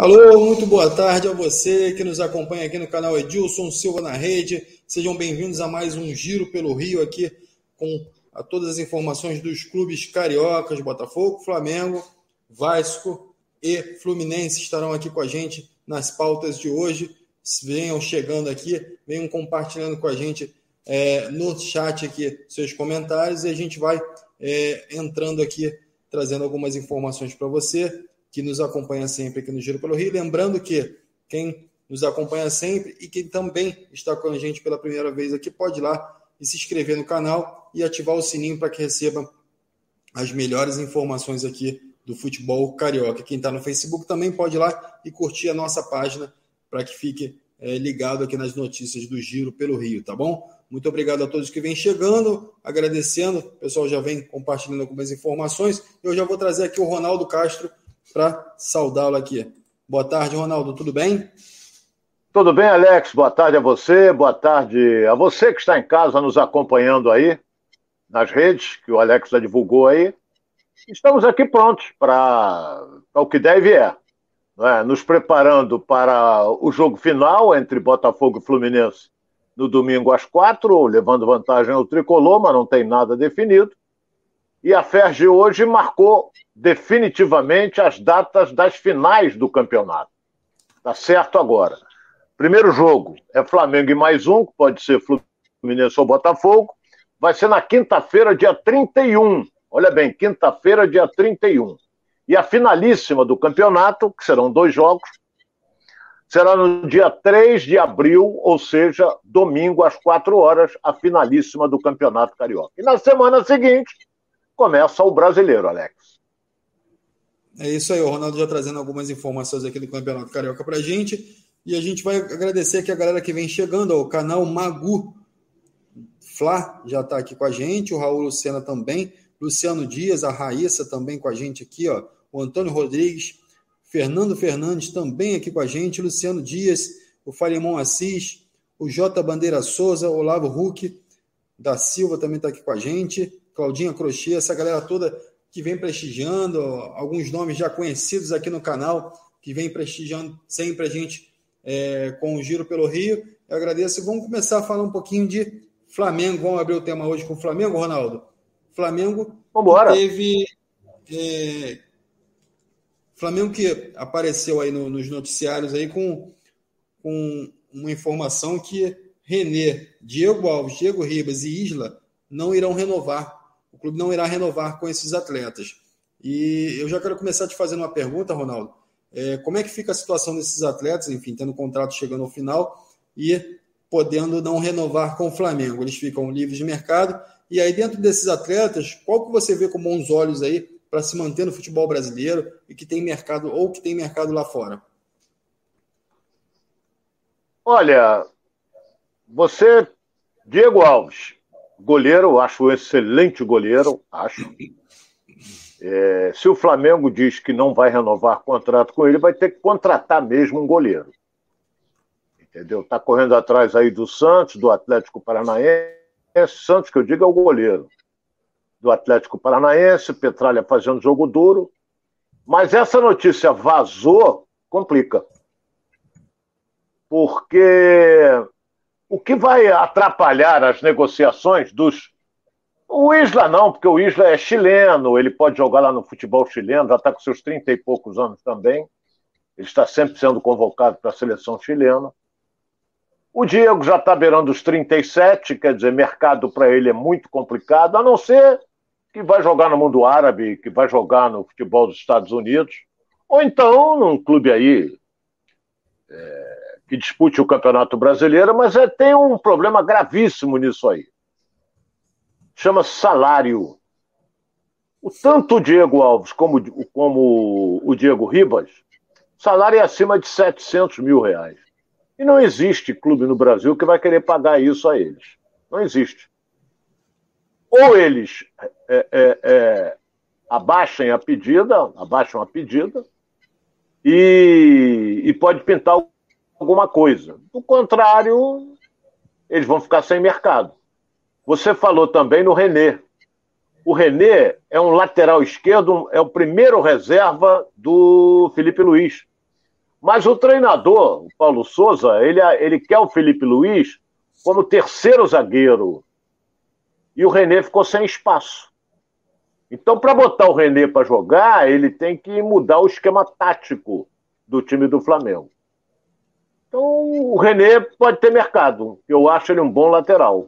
Alô, muito boa tarde a você que nos acompanha aqui no canal Edilson Silva na Rede. Sejam bem-vindos a mais um Giro pelo Rio aqui com a todas as informações dos clubes cariocas, Botafogo, Flamengo, Vasco e Fluminense estarão aqui com a gente nas pautas de hoje. Venham chegando aqui, venham compartilhando com a gente é, no chat aqui seus comentários e a gente vai é, entrando aqui, trazendo algumas informações para você que nos acompanha sempre aqui no Giro pelo Rio. Lembrando que quem nos acompanha sempre e quem também está com a gente pela primeira vez aqui, pode ir lá e se inscrever no canal e ativar o sininho para que receba as melhores informações aqui do futebol carioca. Quem está no Facebook também pode ir lá e curtir a nossa página para que fique é, ligado aqui nas notícias do Giro pelo Rio, tá bom? Muito obrigado a todos que vêm chegando, agradecendo. O pessoal já vem compartilhando algumas informações. Eu já vou trazer aqui o Ronaldo Castro para saudá-lo aqui. Boa tarde, Ronaldo, tudo bem? Tudo bem, Alex? Boa tarde a você, boa tarde a você que está em casa nos acompanhando aí nas redes, que o Alex já divulgou aí. Estamos aqui prontos para o que deve é, é, nos preparando para o jogo final entre Botafogo e Fluminense no domingo às quatro, levando vantagem ao tricolor, mas não tem nada definido. E a FERJ hoje marcou definitivamente as datas das finais do campeonato. Tá certo agora. Primeiro jogo é Flamengo e mais um, que pode ser Fluminense ou Botafogo. Vai ser na quinta-feira, dia 31. Olha bem, quinta-feira, dia 31. E a finalíssima do campeonato, que serão dois jogos, será no dia 3 de abril, ou seja, domingo às 4 horas, a finalíssima do Campeonato Carioca. E na semana seguinte, começa o brasileiro, Alex. É isso aí, o Ronaldo já trazendo algumas informações aqui do Campeonato Carioca pra gente. E a gente vai agradecer aqui a galera que vem chegando, o canal Magu. Flá já está aqui com a gente, o Raul Lucena também, Luciano Dias, a Raíssa também com a gente aqui, ó, o Antônio Rodrigues, Fernando Fernandes também aqui com a gente, Luciano Dias, o Falimão Assis, o J. Bandeira Souza, Olavo Huck da Silva também está aqui com a gente, Claudinha Crochê, essa galera toda que vem prestigiando, alguns nomes já conhecidos aqui no canal, que vem prestigiando sempre a gente é, com o Giro pelo Rio. Eu agradeço. Vamos começar a falar um pouquinho de Flamengo. Vamos abrir o tema hoje com o Flamengo, Ronaldo. Flamengo Vambora. teve é, Flamengo que apareceu aí no, nos noticiários aí com, com uma informação que René, Diego Alves, Diego Ribas e Isla não irão renovar. O clube não irá renovar com esses atletas. E eu já quero começar te fazendo uma pergunta, Ronaldo. É, como é que fica a situação desses atletas, enfim, tendo o contrato chegando ao final e podendo não renovar com o Flamengo? Eles ficam livres de mercado. E aí, dentro desses atletas, qual que você vê com bons olhos aí para se manter no futebol brasileiro e que tem mercado ou que tem mercado lá fora? Olha, você, Diego Alves, goleiro, acho um excelente goleiro, acho. É, se o Flamengo diz que não vai renovar contrato com ele, vai ter que contratar mesmo um goleiro. Entendeu? Está correndo atrás aí do Santos, do Atlético Paranaense. Santos, que eu digo, é o goleiro do Atlético Paranaense, Petralha fazendo jogo duro. Mas essa notícia vazou, complica. Porque o que vai atrapalhar as negociações dos. O Isla não, porque o Isla é chileno, ele pode jogar lá no futebol chileno, já está com seus 30 e poucos anos também. Ele está sempre sendo convocado para a seleção chilena. O Diego já está beirando os 37, quer dizer, mercado para ele é muito complicado, a não ser que vai jogar no mundo árabe, que vai jogar no futebol dos Estados Unidos, ou então num clube aí é, que dispute o Campeonato Brasileiro, mas é, tem um problema gravíssimo nisso aí. Chama salário. O tanto o Diego Alves como, como o Diego Ribas, salário é acima de 700 mil reais. E não existe clube no Brasil que vai querer pagar isso a eles. Não existe ou eles é, é, é, abaixem a pedida, abaixam a pedida, e, e pode pintar alguma coisa. Do contrário, eles vão ficar sem mercado. Você falou também no René. O René é um lateral esquerdo, é o primeiro reserva do Felipe Luiz. Mas o treinador, o Paulo Souza, ele, ele quer o Felipe Luiz como terceiro zagueiro. E o René ficou sem espaço. Então, para botar o René para jogar, ele tem que mudar o esquema tático do time do Flamengo. Então, o René pode ter mercado. Eu acho ele um bom lateral.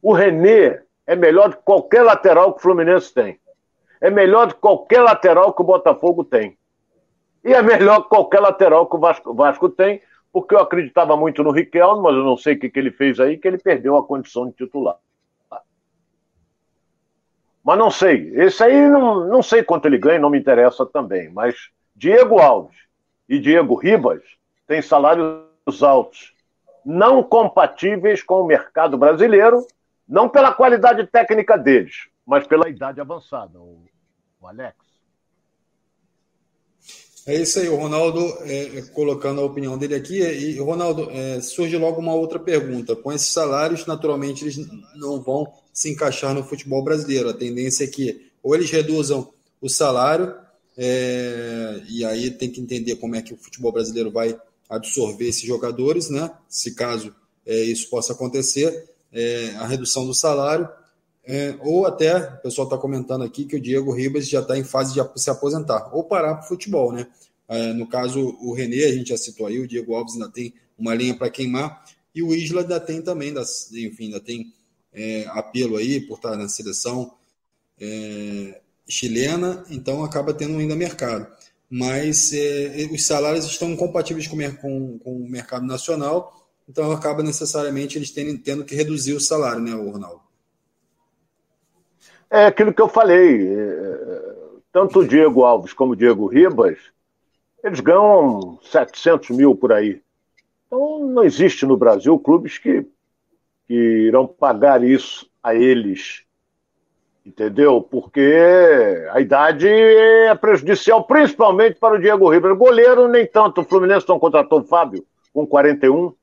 O René é melhor do que qualquer lateral que o Fluminense tem. É melhor do que qualquer lateral que o Botafogo tem. E é melhor que qualquer lateral que o Vasco, Vasco tem, porque eu acreditava muito no Riquelme, mas eu não sei o que, que ele fez aí, que ele perdeu a condição de titular. Mas não sei. Esse aí não, não sei quanto ele ganha, não me interessa também. Mas Diego Alves e Diego Ribas têm salários altos, não compatíveis com o mercado brasileiro, não pela qualidade técnica deles, mas pela idade avançada, o, Alex. É isso aí, o Ronaldo é, é, colocando a opinião dele aqui. E, Ronaldo, é, surge logo uma outra pergunta. Com esses salários, naturalmente, eles não vão se encaixar no futebol brasileiro. A tendência é que ou eles reduzam o salário, é, e aí tem que entender como é que o futebol brasileiro vai absorver esses jogadores, né? Se caso é, isso possa acontecer, é, a redução do salário é, ou até, o pessoal está comentando aqui que o Diego Ribas já está em fase de se aposentar, ou parar para o futebol, né? É, no caso, o René, a gente já citou aí, o Diego Alves ainda tem uma linha para queimar, e o Isla ainda tem também, das, enfim, ainda tem é, apelo aí por estar na seleção é, chilena, então acaba tendo ainda mercado. Mas é, os salários estão incompatíveis com, com, com, o mercado nacional, então acaba necessariamente eles tendo, tendo que reduzir o salário, né, Ronaldo? É aquilo que eu falei. É, é, tanto o Diego Alves como o Diego Ribas, eles ganham 700 mil por aí. Então, não existe no Brasil clubes que, que irão pagar isso a eles. Entendeu? Porque a idade é prejudicial, principalmente para o Diego Ribas. Goleiro, nem tanto. O Fluminense não contratou o Fábio com 41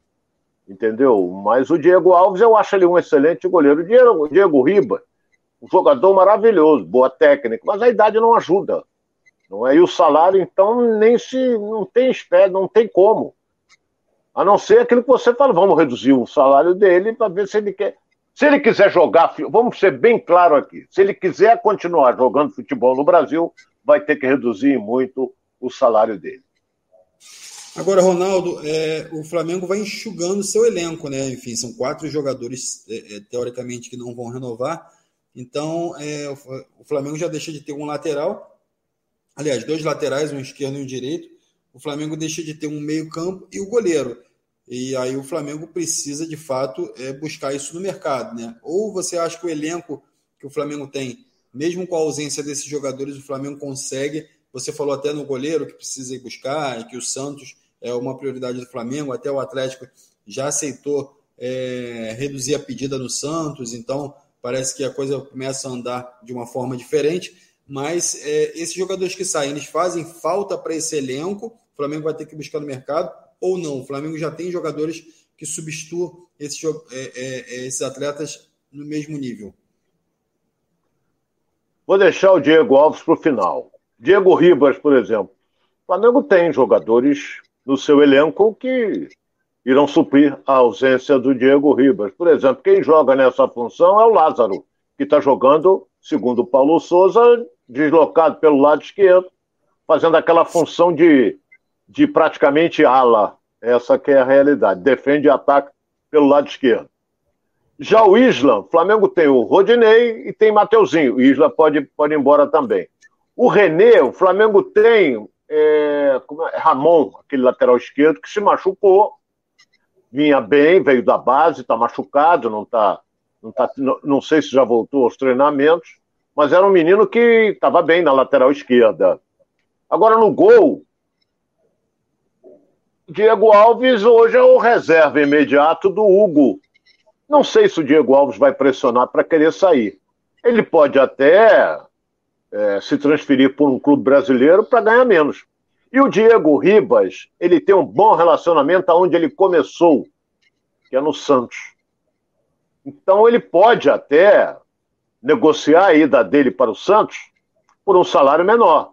entendeu? Mas o Diego Alves, eu acho ele um excelente goleiro. O Diego, Diego Ribas, um jogador maravilhoso, boa técnica, mas a idade não ajuda. Não é? E o salário, então, nem se. não tem espé, não tem como. A não ser aquilo que você fala, vamos reduzir o salário dele para ver se ele quer. Se ele quiser jogar, vamos ser bem claro aqui, se ele quiser continuar jogando futebol no Brasil, vai ter que reduzir muito o salário dele. Agora, Ronaldo, é, o Flamengo vai enxugando seu elenco, né? Enfim, são quatro jogadores, é, é teoricamente, que não vão renovar. Então, é, o Flamengo já deixa de ter um lateral, aliás, dois laterais, um esquerdo e um direito. O Flamengo deixa de ter um meio-campo e o goleiro. E aí o Flamengo precisa, de fato, é, buscar isso no mercado, né? Ou você acha que o elenco que o Flamengo tem, mesmo com a ausência desses jogadores, o Flamengo consegue. Você falou até no goleiro que precisa ir buscar e que o Santos é uma prioridade do Flamengo, até o Atlético já aceitou é, reduzir a pedida no Santos, então parece que a coisa começa a andar de uma forma diferente, mas é, esses jogadores que saem, eles fazem falta para esse elenco, o Flamengo vai ter que buscar no mercado, ou não, o Flamengo já tem jogadores que substituam esses, é, é, é, esses atletas no mesmo nível. Vou deixar o Diego Alves para o final. Diego Ribas, por exemplo. O Flamengo tem jogadores no seu elenco que irão suprir a ausência do Diego Ribas. Por exemplo, quem joga nessa função é o Lázaro, que está jogando, segundo o Paulo Souza, deslocado pelo lado esquerdo, fazendo aquela função de, de praticamente ala. Essa que é a realidade. Defende e ataca pelo lado esquerdo. Já o Isla, Flamengo tem o Rodinei e tem Mateuzinho. O Isla pode, pode ir embora também. O René, o Flamengo tem é, é, Ramon, aquele lateral esquerdo, que se machucou vinha bem, veio da base, está machucado, não tá, não tá, não, não sei se já voltou aos treinamentos, mas era um menino que estava bem na lateral esquerda. Agora no gol, Diego Alves hoje é o reserva imediato do Hugo. Não sei se o Diego Alves vai pressionar para querer sair. Ele pode até é, se transferir por um clube brasileiro para ganhar menos. E o Diego Ribas, ele tem um bom relacionamento aonde ele começou, que é no Santos. Então ele pode até negociar a ida dele para o Santos por um salário menor.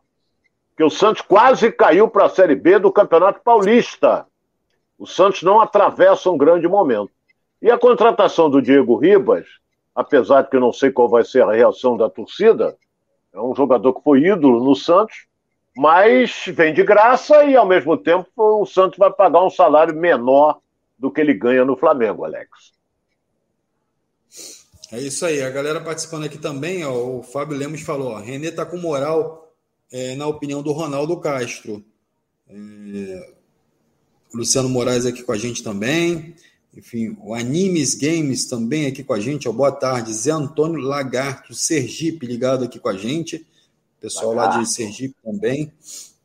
Que o Santos quase caiu para a Série B do Campeonato Paulista. O Santos não atravessa um grande momento. E a contratação do Diego Ribas, apesar de que eu não sei qual vai ser a reação da torcida, é um jogador que foi ídolo no Santos, mas vem de graça e, ao mesmo tempo, o Santos vai pagar um salário menor do que ele ganha no Flamengo, Alex. É isso aí. A galera participando aqui também, ó, o Fábio Lemos falou: ó, Renê tá com moral, é, na opinião do Ronaldo Castro. É, Luciano Moraes aqui com a gente também. Enfim, o Animes Games também aqui com a gente. Ó, boa tarde. Zé Antônio Lagarto, Sergipe, ligado aqui com a gente. Pessoal Lagarto. lá de Sergipe também.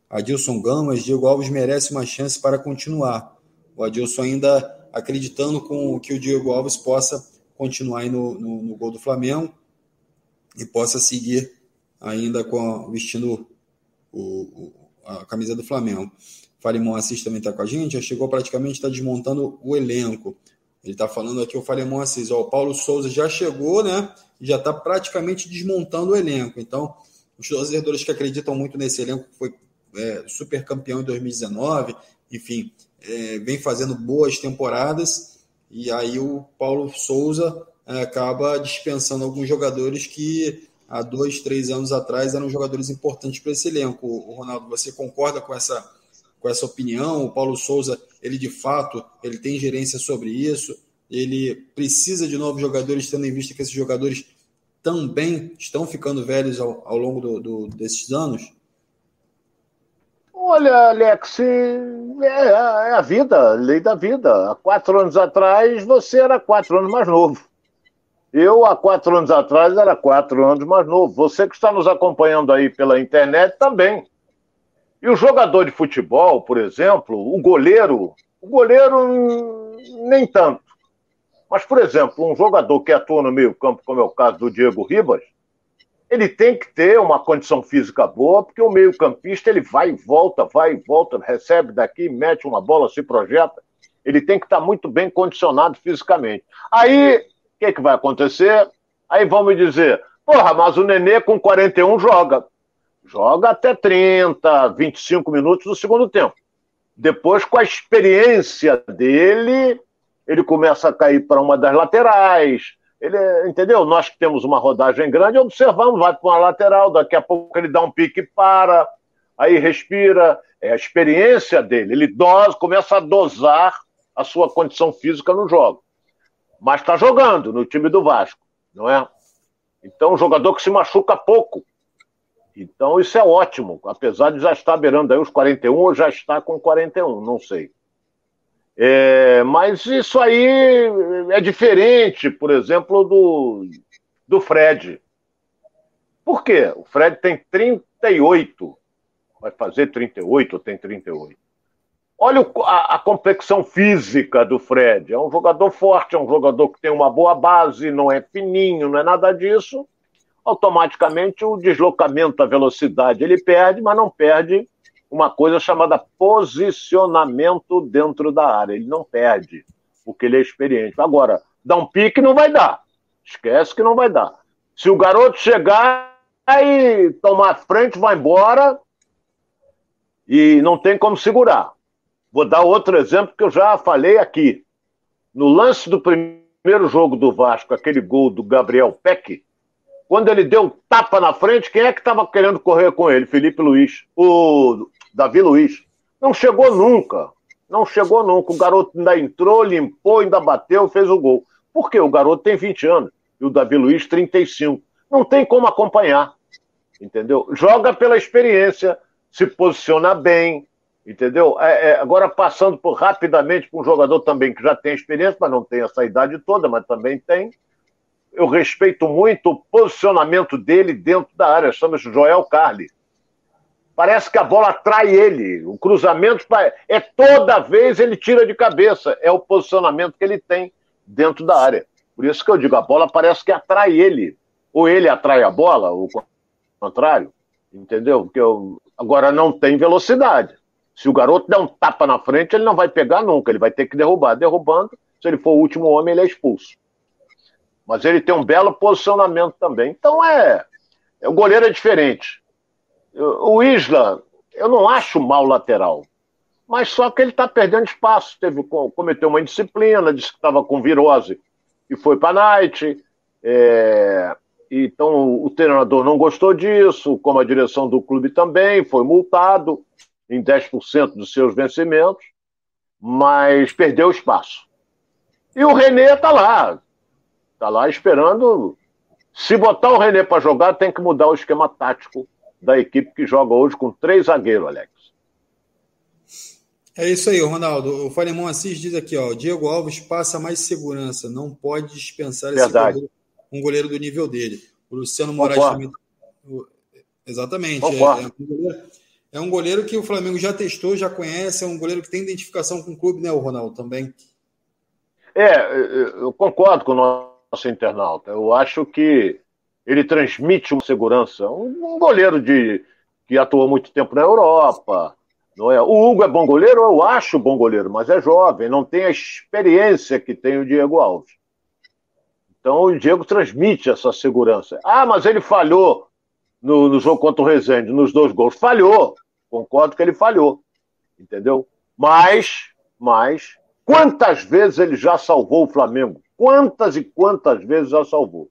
Adilson Gamas, Diego Alves merece uma chance para continuar. O Adilson ainda acreditando com que o Diego Alves possa continuar aí no, no, no gol do Flamengo e possa seguir ainda com vestindo o, a camisa do Flamengo. Falemon Assis também está com a gente, já chegou praticamente, está desmontando o elenco. Ele está falando aqui o Falemon Assis, ó, o Paulo Souza já chegou, né? Já está praticamente desmontando o elenco. Então, os torcedores que acreditam muito nesse elenco, que foi é, super campeão em 2019, enfim, é, vem fazendo boas temporadas e aí o Paulo Souza é, acaba dispensando alguns jogadores que há dois, três anos atrás eram jogadores importantes para esse elenco. O Ronaldo, você concorda com essa, com essa opinião? O Paulo Souza, ele de fato, ele tem gerência sobre isso. Ele precisa de novos jogadores, tendo em vista que esses jogadores também estão ficando velhos ao, ao longo do, do, desses anos? Olha, Alex, é, é, a vida, lei da vida. Há quatro anos atrás você era quatro anos mais novo. Eu, há quatro anos atrás, era quatro anos mais novo. Você que está nos acompanhando aí pela internet também. E o jogador de futebol, por exemplo, o goleiro, o goleiro nem tanto. Mas, por exemplo, um jogador que atua no meio-campo, como é o caso do Diego Ribas, ele tem que ter uma condição física boa, porque o meio-campista ele vai e volta, vai e volta, recebe daqui, mete uma bola, se projeta. Ele tem que estar muito bem condicionado fisicamente. Aí, que, que vai acontecer? Aí vão me dizer, porra, mas o Nenê com 41 joga. Joga até 30, 25 minutos no segundo tempo. Depois, com a experiência dele, ele começa a cair para uma das laterais, ele, entendeu? Nós que temos uma rodagem grande, observamos, vai para uma lateral, daqui a pouco ele dá um pique e para, aí respira. É a experiência dele. Ele dosa, começa a dosar a sua condição física no jogo. Mas está jogando no time do Vasco, não é? Então, um jogador que se machuca pouco. Então, isso é ótimo. Apesar de já estar beirando aí os 41, ou já está com 41, não sei. É, mas isso aí é diferente, por exemplo, do, do Fred. Por quê? O Fred tem 38, vai fazer 38 ou tem 38. Olha a, a complexão física do Fred. É um jogador forte, é um jogador que tem uma boa base, não é fininho, não é nada disso. Automaticamente o deslocamento, a velocidade ele perde, mas não perde uma coisa chamada posicionamento dentro da área. Ele não perde, porque ele é experiente. Agora, dar um pique não vai dar. Esquece que não vai dar. Se o garoto chegar e tomar frente, vai embora e não tem como segurar. Vou dar outro exemplo que eu já falei aqui. No lance do primeiro jogo do Vasco, aquele gol do Gabriel Peck, quando ele deu tapa na frente, quem é que estava querendo correr com ele? Felipe Luiz. O Davi Luiz. Não chegou nunca. Não chegou nunca. O garoto ainda entrou, limpou, ainda bateu, fez o gol. Por quê? O garoto tem 20 anos e o Davi Luiz 35. Não tem como acompanhar. Entendeu? Joga pela experiência, se posiciona bem, entendeu? É, é, agora, passando por, rapidamente para um jogador também que já tem experiência, mas não tem essa idade toda, mas também tem. Eu respeito muito o posicionamento dele dentro da área. Chama-se Joel Carli. Parece que a bola atrai ele. O cruzamento é toda vez ele tira de cabeça. É o posicionamento que ele tem dentro da área. Por isso que eu digo, a bola parece que atrai ele. Ou ele atrai a bola, ou o contrário. Entendeu? Porque eu... agora não tem velocidade. Se o garoto der um tapa na frente, ele não vai pegar nunca. Ele vai ter que derrubar. Derrubando, se ele for o último homem, ele é expulso. Mas ele tem um belo posicionamento também. Então é. O goleiro é diferente o Isla, eu não acho mal lateral. Mas só que ele está perdendo espaço. Teve, cometeu uma indisciplina, disse que estava com virose e foi para a night. É, então o treinador não gostou disso, como a direção do clube também, foi multado em 10% dos seus vencimentos, mas perdeu espaço. E o René está lá, está lá esperando. Se botar o René para jogar, tem que mudar o esquema tático da equipe que joga hoje com três zagueiros, Alex. É isso aí, Ronaldo. O Falemão Assis diz aqui, ó, Diego Alves passa mais segurança, não pode dispensar esse goleiro, um goleiro do nível dele. O Luciano Moraes também. Exatamente. É, é, um goleiro, é, um goleiro, que o Flamengo já testou, já conhece, é um goleiro que tem identificação com o clube, né, o Ronaldo, também. É, eu concordo com o nosso internauta. Eu acho que ele transmite uma segurança. Um, um goleiro de, que atuou muito tempo na Europa. Não é? O Hugo é bom goleiro, eu acho bom goleiro, mas é jovem, não tem a experiência que tem o Diego Alves. Então o Diego transmite essa segurança. Ah, mas ele falhou no, no jogo contra o Rezende, nos dois gols. Falhou. Concordo que ele falhou. Entendeu? Mas, mas, quantas vezes ele já salvou o Flamengo? Quantas e quantas vezes já salvou?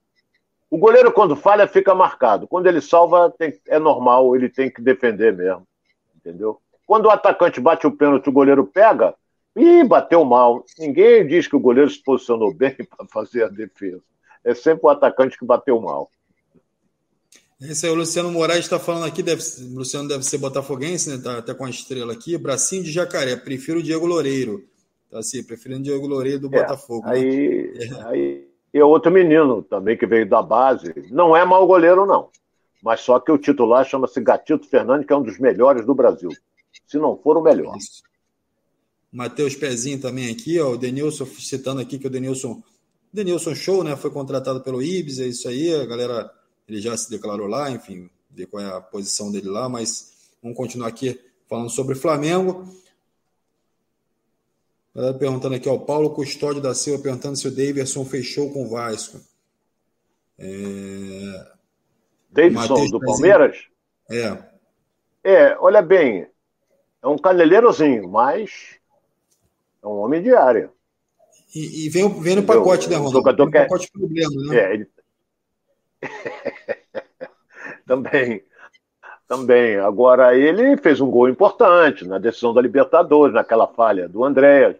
O goleiro, quando falha, fica marcado. Quando ele salva, tem, é normal, ele tem que defender mesmo. Entendeu? Quando o atacante bate o pênalti, o goleiro pega, e bateu mal. Ninguém diz que o goleiro se posicionou bem para fazer a defesa. É sempre o atacante que bateu mal. Esse aí, o Luciano Moraes está falando aqui, deve, o Luciano deve ser botafoguense, né? Tá até com a estrela aqui. Bracinho de jacaré, prefiro o Diego Loureiro. Tá assim, preferindo o Diego Loureiro do é, Botafogo. Aí, né? aí e outro menino também que veio da base. Não é mau goleiro, não. Mas só que o titular chama-se Gatito Fernandes, que é um dos melhores do Brasil. Se não for o melhor. Isso. Matheus Pezinho também aqui, ó, o Denilson citando aqui que o Denilson, Denilson Show, né, foi contratado pelo Ibis, é isso aí, a galera, ele já se declarou lá, enfim, ver qual é a posição dele lá, mas vamos continuar aqui falando sobre Flamengo. Perguntando aqui, ó, Paulo Custódio da Silva perguntando se o Davidson fechou com o Vasco. É... Davidson do Palmeiras? É. É, olha bem, é um caneleirozinho, mas é um homem de área. E, e vem, vem no pacote, né, Ronaldo? Jogador vem no pacote problema, né? É, ele... Também. Também. Agora, ele fez um gol importante na decisão da Libertadores, naquela falha do Andréas.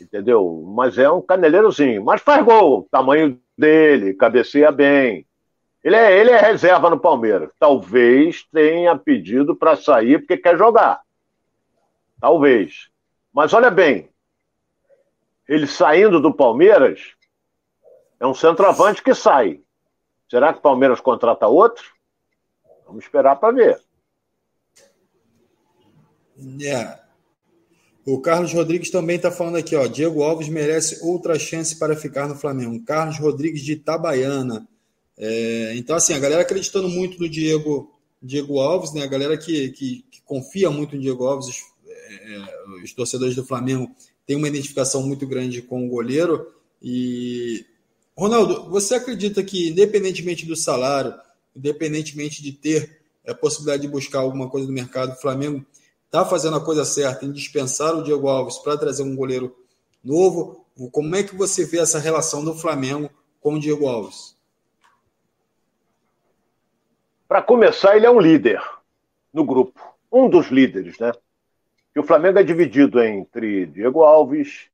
Entendeu? Mas é um caneleirozinho. Mas faz gol, tamanho dele, cabeceia bem. Ele é, ele é reserva no Palmeiras. Talvez tenha pedido para sair porque quer jogar. Talvez. Mas olha bem, ele saindo do Palmeiras é um centroavante que sai. Será que o Palmeiras contrata outro? Vamos esperar para ver. É. O Carlos Rodrigues também está falando aqui, ó. Diego Alves merece outra chance para ficar no Flamengo. Carlos Rodrigues de Itabaiana. É, então, assim, a galera acreditando muito no Diego, Diego Alves, né? A galera que, que, que confia muito no Diego Alves, os, é, os torcedores do Flamengo têm uma identificação muito grande com o goleiro. E Ronaldo, você acredita que, independentemente do salário, independentemente de ter a possibilidade de buscar alguma coisa no mercado, o Flamengo está fazendo a coisa certa em dispensar o Diego Alves para trazer um goleiro novo? Como é que você vê essa relação do Flamengo com o Diego Alves? Para começar, ele é um líder no grupo, um dos líderes, né? E o Flamengo é dividido entre Diego Alves,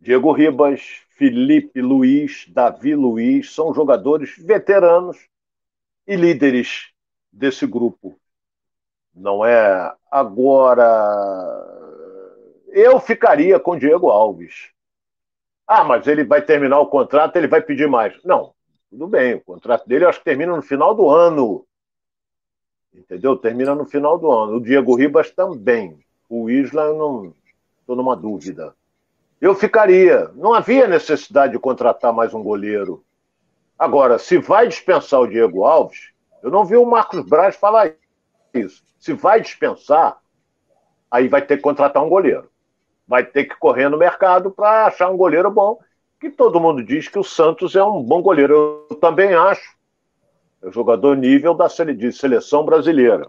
Diego Ribas, Felipe Luiz, Davi Luiz, são jogadores veteranos e líderes desse grupo. Não é agora. Eu ficaria com Diego Alves. Ah, mas ele vai terminar o contrato, ele vai pedir mais. Não, tudo bem, o contrato dele eu acho que termina no final do ano. Entendeu? Termina no final do ano. O Diego Ribas também. O Isla, eu não estou numa dúvida. Eu ficaria. Não havia necessidade de contratar mais um goleiro. Agora, se vai dispensar o Diego Alves, eu não vi o Marcos Braz falar isso. Se vai dispensar, aí vai ter que contratar um goleiro. Vai ter que correr no mercado para achar um goleiro bom. Que todo mundo diz que o Santos é um bom goleiro. Eu também acho. É jogador nível da seleção brasileira.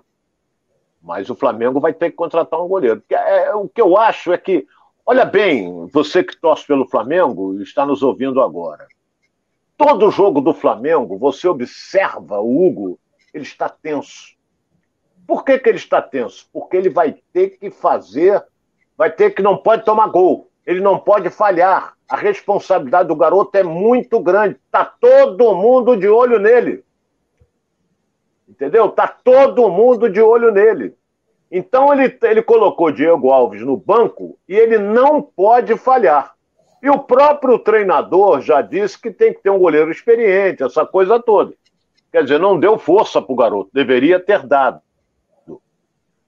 Mas o Flamengo vai ter que contratar um goleiro. É, o que eu acho é que, olha bem, você que torce pelo Flamengo e está nos ouvindo agora. Todo jogo do Flamengo, você observa o Hugo, ele está tenso. Por que, que ele está tenso? Porque ele vai ter que fazer, vai ter que não pode tomar gol, ele não pode falhar. A responsabilidade do garoto é muito grande. Está todo mundo de olho nele. Entendeu? Está todo mundo de olho nele. Então ele, ele colocou Diego Alves no banco e ele não pode falhar. E o próprio treinador já disse que tem que ter um goleiro experiente, essa coisa toda. Quer dizer, não deu força para o garoto, deveria ter dado.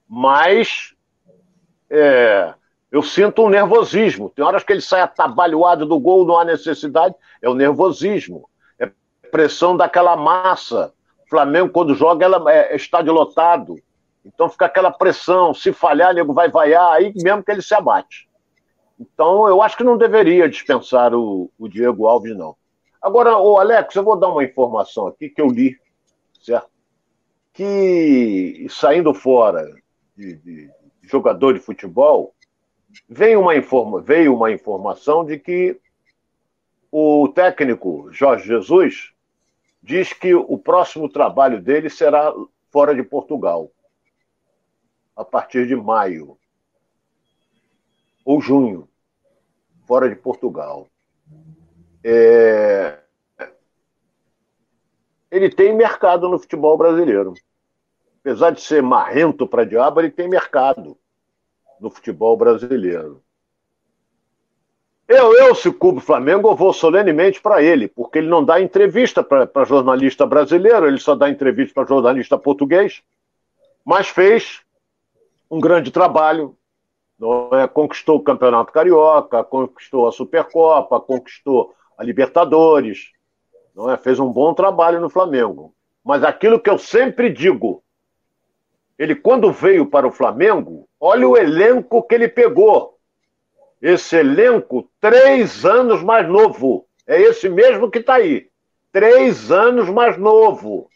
Mas é, eu sinto um nervosismo. Tem horas que ele sai atabalhoado do gol, não há necessidade. É o nervosismo. É pressão daquela massa. O Flamengo, quando joga, ela é, é estádio lotado. Então fica aquela pressão. Se falhar, nego vai vaiar, aí mesmo que ele se abate. Então eu acho que não deveria dispensar o, o Diego Alves, não. Agora, o Alex, eu vou dar uma informação aqui que eu li, certo? Que saindo fora de, de jogador de futebol, veio uma, informa, veio uma informação de que o técnico Jorge Jesus diz que o próximo trabalho dele será fora de Portugal, a partir de maio ou junho, fora de Portugal. É... Ele tem mercado no futebol brasileiro apesar de ser marrento para diabo, ele tem mercado no futebol brasileiro. Eu, eu se cubro Flamengo, eu vou solenemente para ele, porque ele não dá entrevista para jornalista brasileiro, ele só dá entrevista para jornalista português, mas fez um grande trabalho, é? conquistou o Campeonato Carioca, conquistou a Supercopa, conquistou a Libertadores, não é? fez um bom trabalho no Flamengo. Mas aquilo que eu sempre digo, ele, quando veio para o Flamengo, olha o elenco que ele pegou. Esse elenco, três anos mais novo. É esse mesmo que está aí. Três anos mais novo.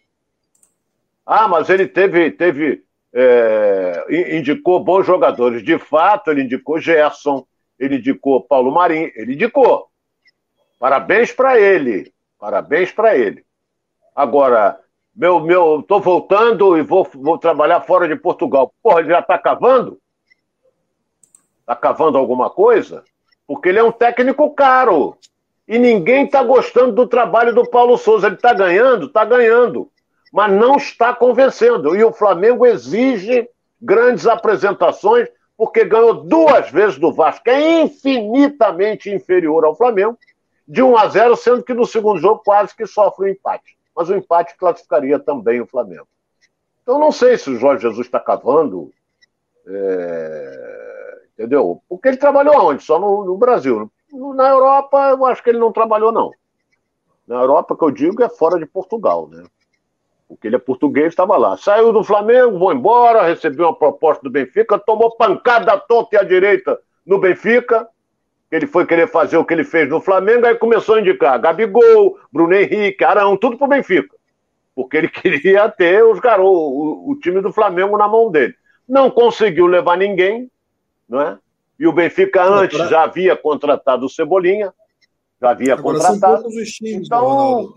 Ah, mas ele teve. teve é, indicou bons jogadores. De fato, ele indicou Gerson, ele indicou Paulo Marinho, ele indicou. Parabéns para ele. Parabéns para ele. Agora, meu, meu, tô voltando e vou, vou trabalhar fora de Portugal. Porra, ele já tá cavando? Tá cavando alguma coisa? Porque ele é um técnico caro. E ninguém tá gostando do trabalho do Paulo Souza. Ele tá ganhando? Tá ganhando. Mas não está convencendo. E o Flamengo exige grandes apresentações, porque ganhou duas vezes do Vasco, é infinitamente inferior ao Flamengo, de 1 a 0, sendo que no segundo jogo quase que sofre um empate mas o empate classificaria também o Flamengo. Então, não sei se o Jorge Jesus está cavando, é... entendeu? Porque ele trabalhou onde? Só no, no Brasil. Na Europa, eu acho que ele não trabalhou, não. Na Europa, que eu digo, é fora de Portugal, né? Porque ele é português, estava lá. Saiu do Flamengo, vou embora, recebeu uma proposta do Benfica, tomou pancada toda e à direita no Benfica, ele foi querer fazer o que ele fez no Flamengo, aí começou a indicar Gabigol, Bruno Henrique, Arão, tudo pro Benfica. Porque ele queria ter os garotos, o, o, time do Flamengo na mão dele. Não conseguiu levar ninguém, não é? E o Benfica antes já havia contratado o Cebolinha, já havia Agora, contratado. São poucos os times, então...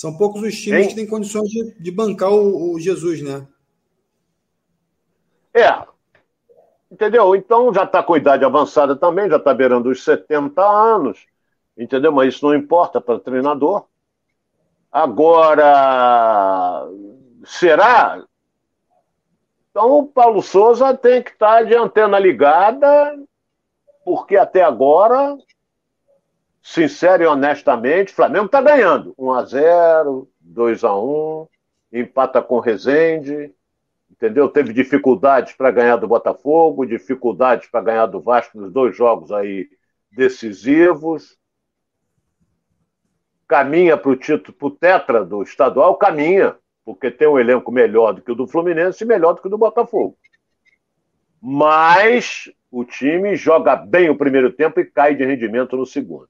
São poucos os times hein? que têm condições de, de bancar o, o Jesus, né? É, Entendeu? Então já está com idade avançada também, já está beirando os 70 anos. Entendeu? Mas isso não importa para treinador. Agora, será? Então o Paulo Souza tem que estar tá de antena ligada, porque até agora, sincero e honestamente, Flamengo está ganhando. 1 a 0 2 a 1 empata com o Rezende, entendeu? Teve dificuldades para ganhar do Botafogo, dificuldades para ganhar do Vasco nos dois jogos aí decisivos. Caminha para o título, para o tetra do estadual, caminha, porque tem um elenco melhor do que o do Fluminense e melhor do que o do Botafogo. Mas o time joga bem o primeiro tempo e cai de rendimento no segundo.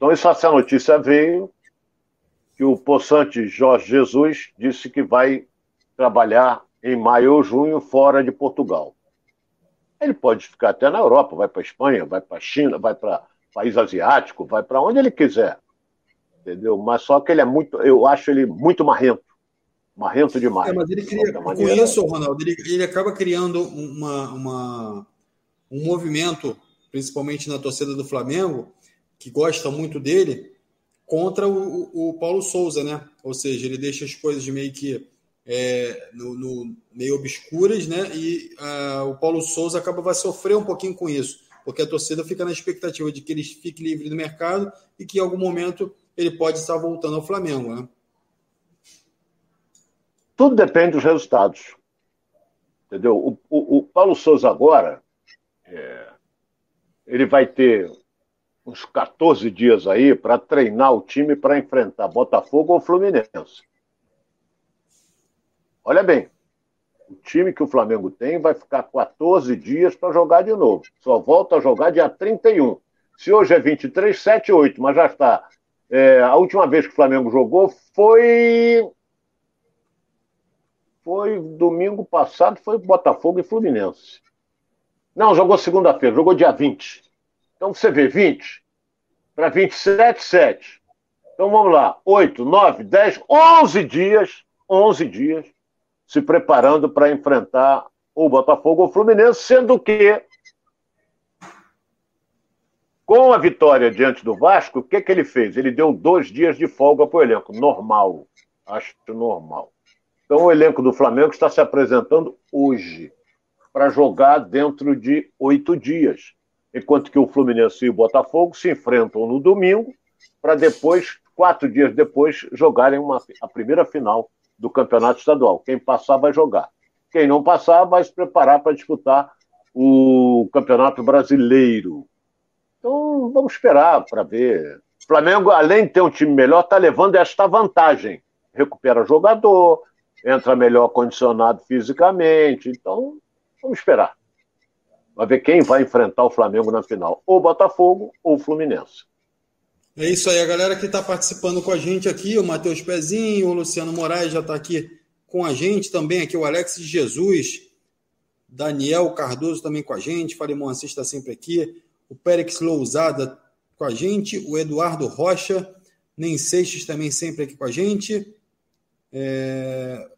Então, essa notícia veio que o possante Jorge Jesus disse que vai trabalhar em maio ou junho fora de Portugal. Ele pode ficar até na Europa, vai para a Espanha, vai para a China, vai para país asiático, vai para onde ele quiser. Entendeu? Mas só que ele é muito, eu acho ele muito marrento. Marrento demais. É, mas ele cria, com isso, Ronaldo, ele, ele acaba criando uma, uma, um movimento, principalmente na torcida do Flamengo, que gosta muito dele, contra o, o Paulo Souza, né? Ou seja, ele deixa as coisas meio que é, no, no, meio obscuras, né? E uh, o Paulo Souza acaba vai sofrer um pouquinho com isso, porque a torcida fica na expectativa de que ele fique livre do mercado e que em algum momento ele pode estar voltando ao Flamengo, né? Tudo depende dos resultados. Entendeu? O, o, o Paulo Souza agora é, ele vai ter uns 14 dias aí para treinar o time para enfrentar Botafogo ou Fluminense. Olha bem, o time que o Flamengo tem vai ficar 14 dias para jogar de novo. Só volta a jogar dia 31. Se hoje é 23, 7, 8, mas já está. É, a última vez que o Flamengo jogou foi. Foi domingo passado, foi Botafogo e Fluminense. Não, jogou segunda-feira, jogou dia 20. Então você vê 20 para 27, 7. Então vamos lá, 8, 9, 10, 11 dias, 11 dias se preparando para enfrentar o Botafogo ou o Fluminense, sendo que com a vitória diante do Vasco, o que, que ele fez? Ele deu dois dias de folga para o elenco. Normal. Acho normal. Então o elenco do Flamengo está se apresentando hoje para jogar dentro de oito dias. Enquanto que o Fluminense e o Botafogo se enfrentam no domingo, para depois, quatro dias depois, jogarem uma, a primeira final do campeonato estadual. Quem passar vai jogar. Quem não passar vai se preparar para disputar o campeonato brasileiro. Então vamos esperar para ver. O Flamengo, além de ter um time melhor, está levando esta vantagem. Recupera jogador, entra melhor condicionado fisicamente. Então vamos esperar. Vai ver quem vai enfrentar o Flamengo na final, ou Botafogo ou Fluminense. É isso aí, a galera que está participando com a gente aqui, o Matheus Pezinho, o Luciano Moraes já está aqui com a gente também, aqui o Alex Jesus, Daniel Cardoso também com a gente, Falimon Assis está sempre aqui, o Périx Lousada com a gente, o Eduardo Rocha, Nem Seixas também sempre aqui com a gente, é...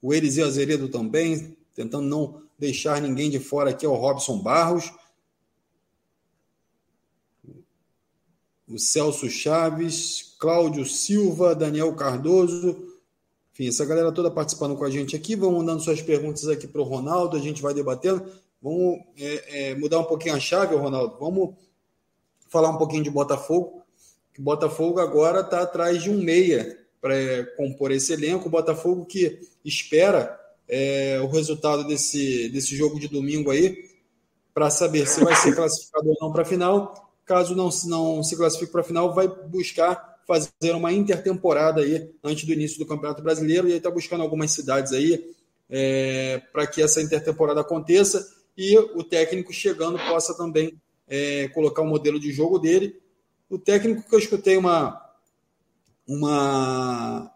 o Eliseu Azeredo também, tentando não deixar ninguém de fora aqui, é o Robson Barros, o Celso Chaves, Cláudio Silva, Daniel Cardoso. Enfim, essa galera toda participando com a gente aqui. Vão mandando suas perguntas aqui para o Ronaldo, a gente vai debatendo. Vamos é, é, mudar um pouquinho a chave, Ronaldo. Vamos falar um pouquinho de Botafogo. O Botafogo agora está atrás de um meia para é, compor esse elenco. O Botafogo que espera é, o resultado desse, desse jogo de domingo aí para saber se vai ser classificado ou não para a final caso não, não se classifique para a final, vai buscar fazer uma intertemporada aí antes do início do Campeonato Brasileiro e aí está buscando algumas cidades aí é, para que essa intertemporada aconteça e o técnico chegando possa também é, colocar o modelo de jogo dele. O técnico que eu escutei uma uma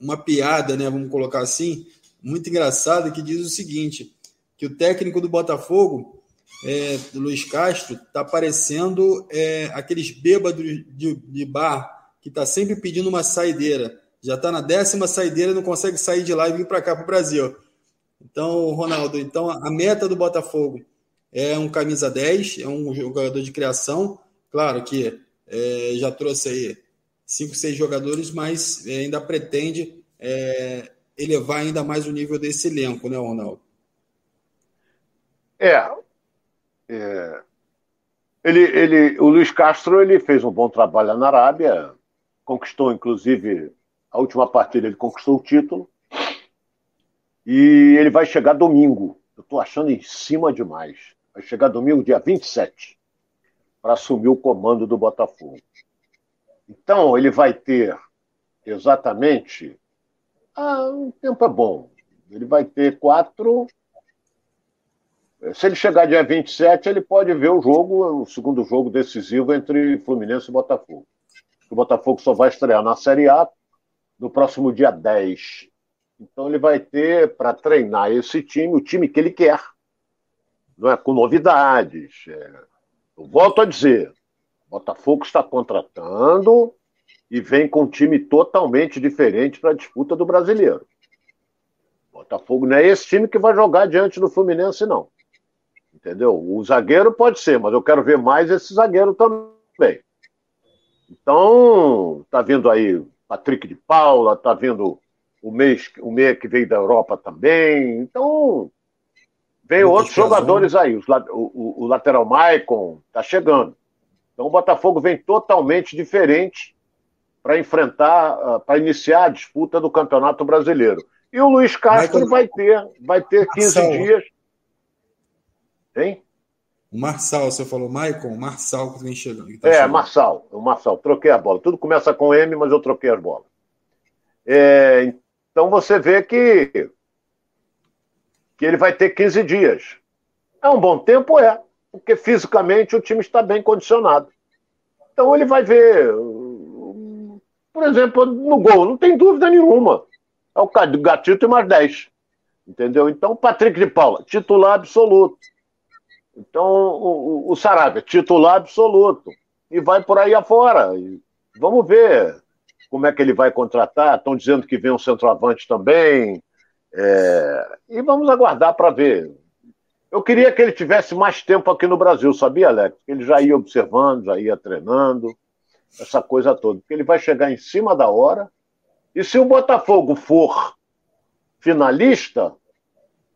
uma piada, né, vamos colocar assim, muito engraçada que diz o seguinte, que o técnico do Botafogo é, do Luiz Castro está parecendo é, aqueles bêbados de, de bar que está sempre pedindo uma saideira. Já está na décima saideira não consegue sair de lá e vir para cá para o Brasil. Então, Ronaldo, então a meta do Botafogo é um camisa 10, é um jogador de criação. Claro que é, já trouxe aí cinco, seis jogadores, mas ainda pretende é, elevar ainda mais o nível desse elenco, né, Ronaldo? É, é, ele, ele, o Luiz Castro ele fez um bom trabalho na Arábia, conquistou inclusive a última partida, ele conquistou o título. E ele vai chegar domingo. Eu estou achando em cima demais. Vai chegar domingo, dia 27, para assumir o comando do Botafogo. Então, ele vai ter exatamente. Ah, o tempo é bom. Ele vai ter quatro, se ele chegar dia 27, ele pode ver o jogo, o segundo jogo decisivo entre Fluminense e Botafogo. O Botafogo só vai estrear na Série A no próximo dia 10. Então ele vai ter para treinar esse time, o time que ele quer, não é? com novidades. É. Eu volto a dizer, Botafogo está contratando e vem com um time totalmente diferente para a disputa do brasileiro. Botafogo não é esse time que vai jogar diante do Fluminense, não. Entendeu? O zagueiro pode ser, mas eu quero ver mais esse zagueiro também. Então, tá vindo aí Patrick de Paula, tá vindo o mês, o meia que veio da Europa também. Então, vem outros jogadores aí. o, o, o lateral Maicon tá chegando. Então, o Botafogo vem totalmente diferente para enfrentar, ah, para iniciar a disputa do Campeonato Brasileiro. E o Luiz Castro Michael... vai ter, vai ter 15 Marçal. dias. Hein? O Marçal, você falou Maicon, Marçal que vem chegando. Que tá é, chegando. Marçal, o Marçal, troquei a bola. Tudo começa com M, mas eu troquei as bolas. É, então você vê que, que ele vai ter 15 dias. É um bom tempo? É, porque fisicamente o time está bem condicionado. Então ele vai ver, por exemplo, no gol, não tem dúvida nenhuma. É o Gatito e mais 10. Entendeu? Então, Patrick de Paula, titular absoluto. Então, o, o, o Sarabia, titular absoluto. E vai por aí afora. E vamos ver como é que ele vai contratar. Estão dizendo que vem um centroavante também. É... E vamos aguardar para ver. Eu queria que ele tivesse mais tempo aqui no Brasil, sabia, Alex? Ele já ia observando, já ia treinando, essa coisa toda. Porque ele vai chegar em cima da hora. E se o Botafogo for finalista,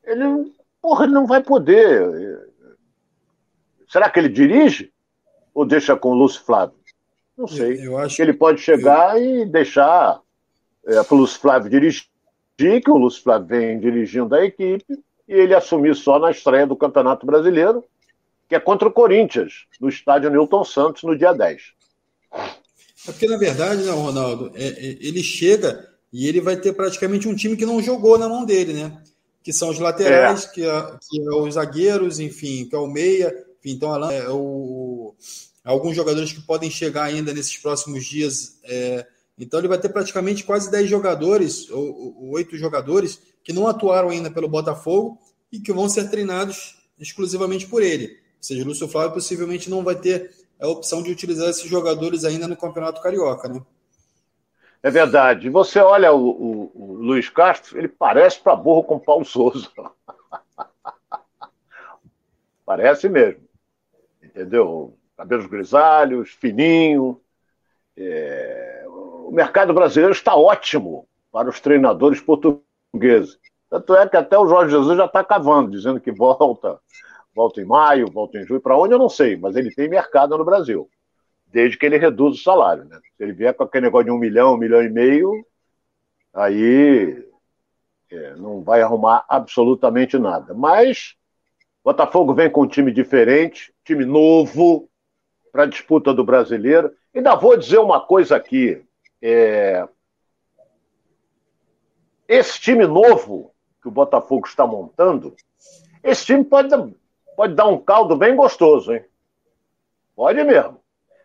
ele, porra, ele não vai poder. Será que ele dirige? Ou deixa com o Lúcio Flávio? Não sei. Eu, acho que ele pode chegar eu... e deixar é, para o Lúcio Flávio dirigir, que o Lúcio Flávio vem dirigindo a equipe, e ele assumir só na estreia do Campeonato Brasileiro, que é contra o Corinthians, no estádio Newton Santos, no dia 10. É porque, na verdade, né, Ronaldo, é, é, ele chega e ele vai ter praticamente um time que não jogou na mão dele, né? Que são os laterais, é. Que, é, que é os zagueiros, enfim, que é o meia, enfim, então é o, alguns jogadores que podem chegar ainda nesses próximos dias. É, então ele vai ter praticamente quase 10 jogadores, ou, 8 jogadores, que não atuaram ainda pelo Botafogo e que vão ser treinados exclusivamente por ele. Ou seja, o Lúcio Flávio possivelmente não vai ter a opção de utilizar esses jogadores ainda no Campeonato Carioca, né? É verdade. Você olha o, o, o Luiz Castro, ele parece para burro com Paulo Souza. parece mesmo. Entendeu? Cabelos grisalhos, fininho. É... O mercado brasileiro está ótimo para os treinadores portugueses. Tanto é que até o Jorge Jesus já está cavando, dizendo que volta, volta em maio, volta em julho. Para onde eu não sei, mas ele tem mercado no Brasil desde que ele reduza o salário. Né? Se ele vier com aquele negócio de um milhão, um milhão e meio, aí é, não vai arrumar absolutamente nada. Mas Botafogo vem com um time diferente, time novo para a disputa do brasileiro. Ainda vou dizer uma coisa aqui. É... Esse time novo que o Botafogo está montando, esse time pode, pode dar um caldo bem gostoso, hein? Pode mesmo.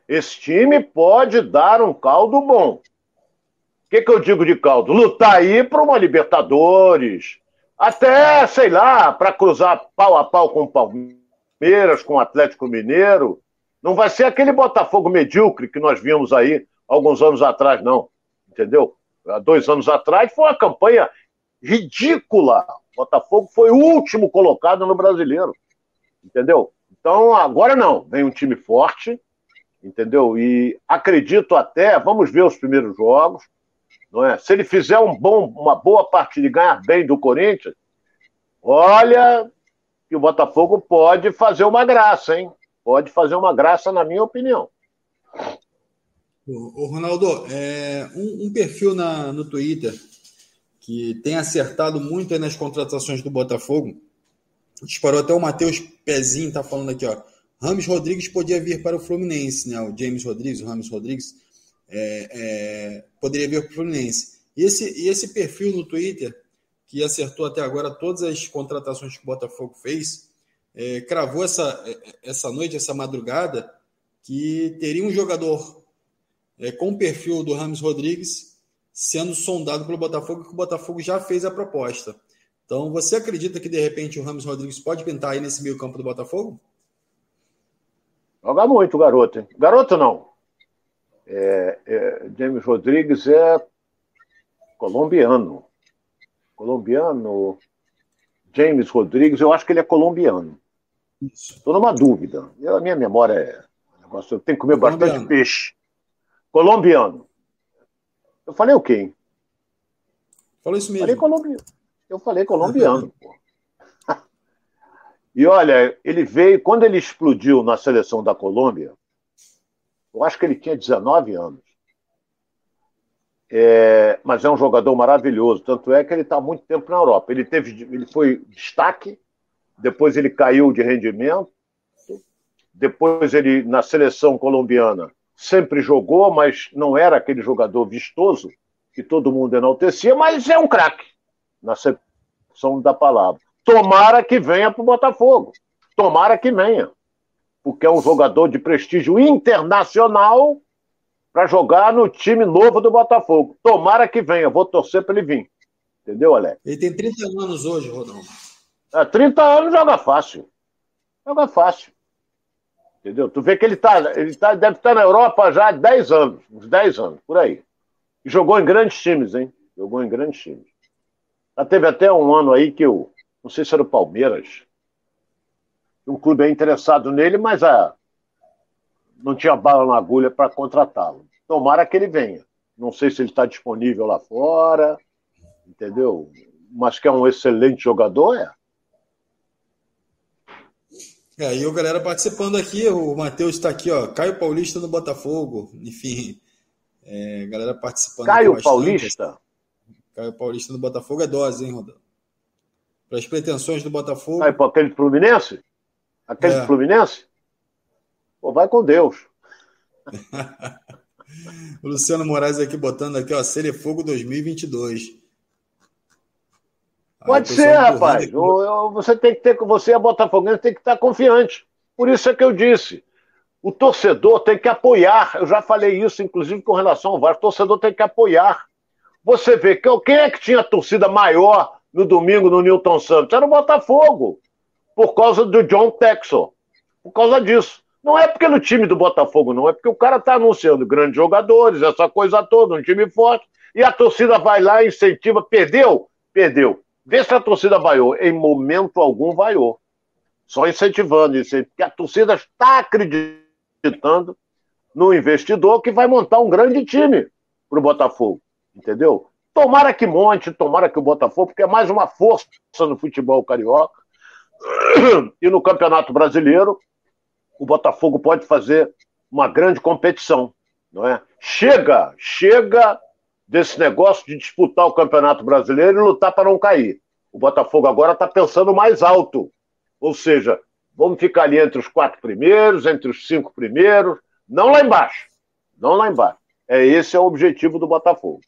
Esse time pode dar um caldo bom. O que, que eu digo de caldo? Lutar aí para uma Libertadores. Até, sei lá, para cruzar pau a pau com o Palmeiras, com o Atlético Mineiro. Não vai ser aquele Botafogo medíocre que nós vimos aí alguns anos atrás, não. Entendeu? Há dois anos atrás foi uma campanha ridícula. O Botafogo foi o último colocado no brasileiro. Entendeu? Então, agora não. Vem um time forte, entendeu? E acredito até, vamos ver os primeiros jogos, não é? Se ele fizer um bom, uma boa partida e ganhar bem do Corinthians, olha que o Botafogo pode fazer uma graça, hein? Pode fazer uma graça, na minha opinião. Ô, Ronaldo, é, um, um, perfil na, no Twitter que tem acertado muito nas contratações do Botafogo, disparou até o Matheus Pezinho, tá falando aqui, ó. Rames Rodrigues podia vir para o Fluminense, né? O James Rodrigues, o Rames Rodrigues, é, é, poderia vir para o Fluminense. E esse, e esse perfil no Twitter, que acertou até agora todas as contratações que o Botafogo fez, é, cravou essa, essa noite, essa madrugada, que teria um jogador é, com o perfil do Rames Rodrigues sendo sondado pelo Botafogo, que o Botafogo já fez a proposta. Então, você acredita que de repente o Ramos Rodrigues pode pintar aí nesse meio campo do Botafogo? Joga muito, garoto. Hein? Garoto não. É, é, James Rodrigues é colombiano. Colombiano. James Rodrigues, eu acho que ele é colombiano. Estou numa dúvida. Eu, a minha memória é. Eu tenho que comer colombiano. bastante peixe. Colombiano. Eu falei o quê? Falou isso mesmo. Falei colombiano. Eu falei colombiano, pô. E olha, ele veio, quando ele explodiu na seleção da Colômbia, eu acho que ele tinha 19 anos. É, mas é um jogador maravilhoso, tanto é que ele está muito tempo na Europa. Ele teve, ele foi destaque, depois ele caiu de rendimento, depois ele na seleção colombiana sempre jogou, mas não era aquele jogador vistoso que todo mundo enaltecia, mas é um craque na acepção da palavra. Tomara que venha para o Botafogo. Tomara que venha. Porque é um jogador de prestígio internacional para jogar no time novo do Botafogo. Tomara que venha. Vou torcer para ele vir. Entendeu, Alex? Ele tem 30 anos hoje, Rodão. É, 30 anos joga fácil. Joga fácil. Entendeu? Tu vê que ele, tá, ele tá, deve estar tá na Europa já há 10 anos. Uns 10 anos, por aí. E jogou em grandes times, hein? Jogou em grandes times. Já teve até um ano aí que o não sei se era o Palmeiras. Um clube é interessado nele, mas a, não tinha bala na agulha para contratá-lo. Tomara que ele venha. Não sei se ele está disponível lá fora, entendeu? Mas que é um excelente jogador, é. É, e o galera participando aqui, o Matheus está aqui, ó. Caio Paulista no Botafogo, enfim. É, galera participando. Caio Paulista? Caio Paulista no Botafogo é dose, hein, Rodão? para as pretensões do Botafogo. Ah, para aquele Fluminense? Aquele é. Fluminense? Pô, vai com Deus. o Luciano Moraes aqui botando aqui, ó, Fogo 2022. Pode ser, rapaz. Aqui... Você tem que ter, você é botafoguense, tem que estar confiante. Por isso é que eu disse. O torcedor tem que apoiar. Eu já falei isso, inclusive, com relação ao VAR. O torcedor tem que apoiar. Você vê quem é que tinha torcida maior no domingo no Newton Santos? Era o Botafogo, por causa do John Texel. Por causa disso. Não é porque no time do Botafogo, não, é porque o cara está anunciando grandes jogadores, essa coisa toda, um time forte, e a torcida vai lá incentiva. Perdeu? Perdeu. Vê se a torcida vaiou. Em momento algum vaiou. Só incentivando, porque a torcida está acreditando no investidor que vai montar um grande time para o Botafogo. Entendeu? Tomara que monte, tomara que o Botafogo, porque é mais uma força no futebol carioca. E no Campeonato Brasileiro, o Botafogo pode fazer uma grande competição, não é? Chega, chega desse negócio de disputar o Campeonato Brasileiro e lutar para não cair. O Botafogo agora está pensando mais alto, ou seja, vamos ficar ali entre os quatro primeiros, entre os cinco primeiros, não lá embaixo, não lá embaixo. É esse é o objetivo do Botafogo.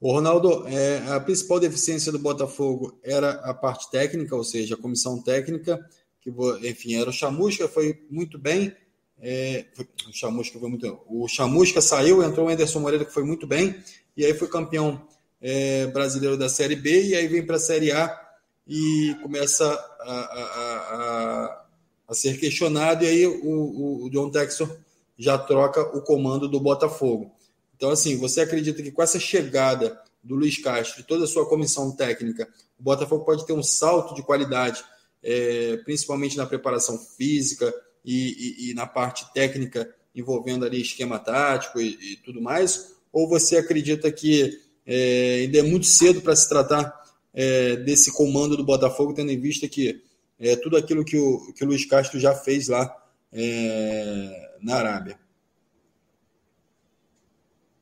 O Ronaldo, é, a principal deficiência do Botafogo era a parte técnica, ou seja, a comissão técnica, que enfim, era o Chamusca, foi muito bem. É, o Chamusca foi muito O Chamusca saiu, entrou o Anderson Moreira, que foi muito bem, e aí foi campeão é, brasileiro da Série B, e aí vem para a Série A e começa a, a, a, a, ser questionado, e aí o, o John Texor já troca o comando do Botafogo. Então, assim, você acredita que com essa chegada do Luiz Castro e toda a sua comissão técnica, o Botafogo pode ter um salto de qualidade, é, principalmente na preparação física e, e, e, na parte técnica envolvendo ali esquema tático e, e tudo mais? Ou você acredita que é, ainda é muito cedo para se tratar é, desse comando do Botafogo, tendo em vista que é, tudo aquilo que o, que o Luiz Castro já fez lá é, na Arábia?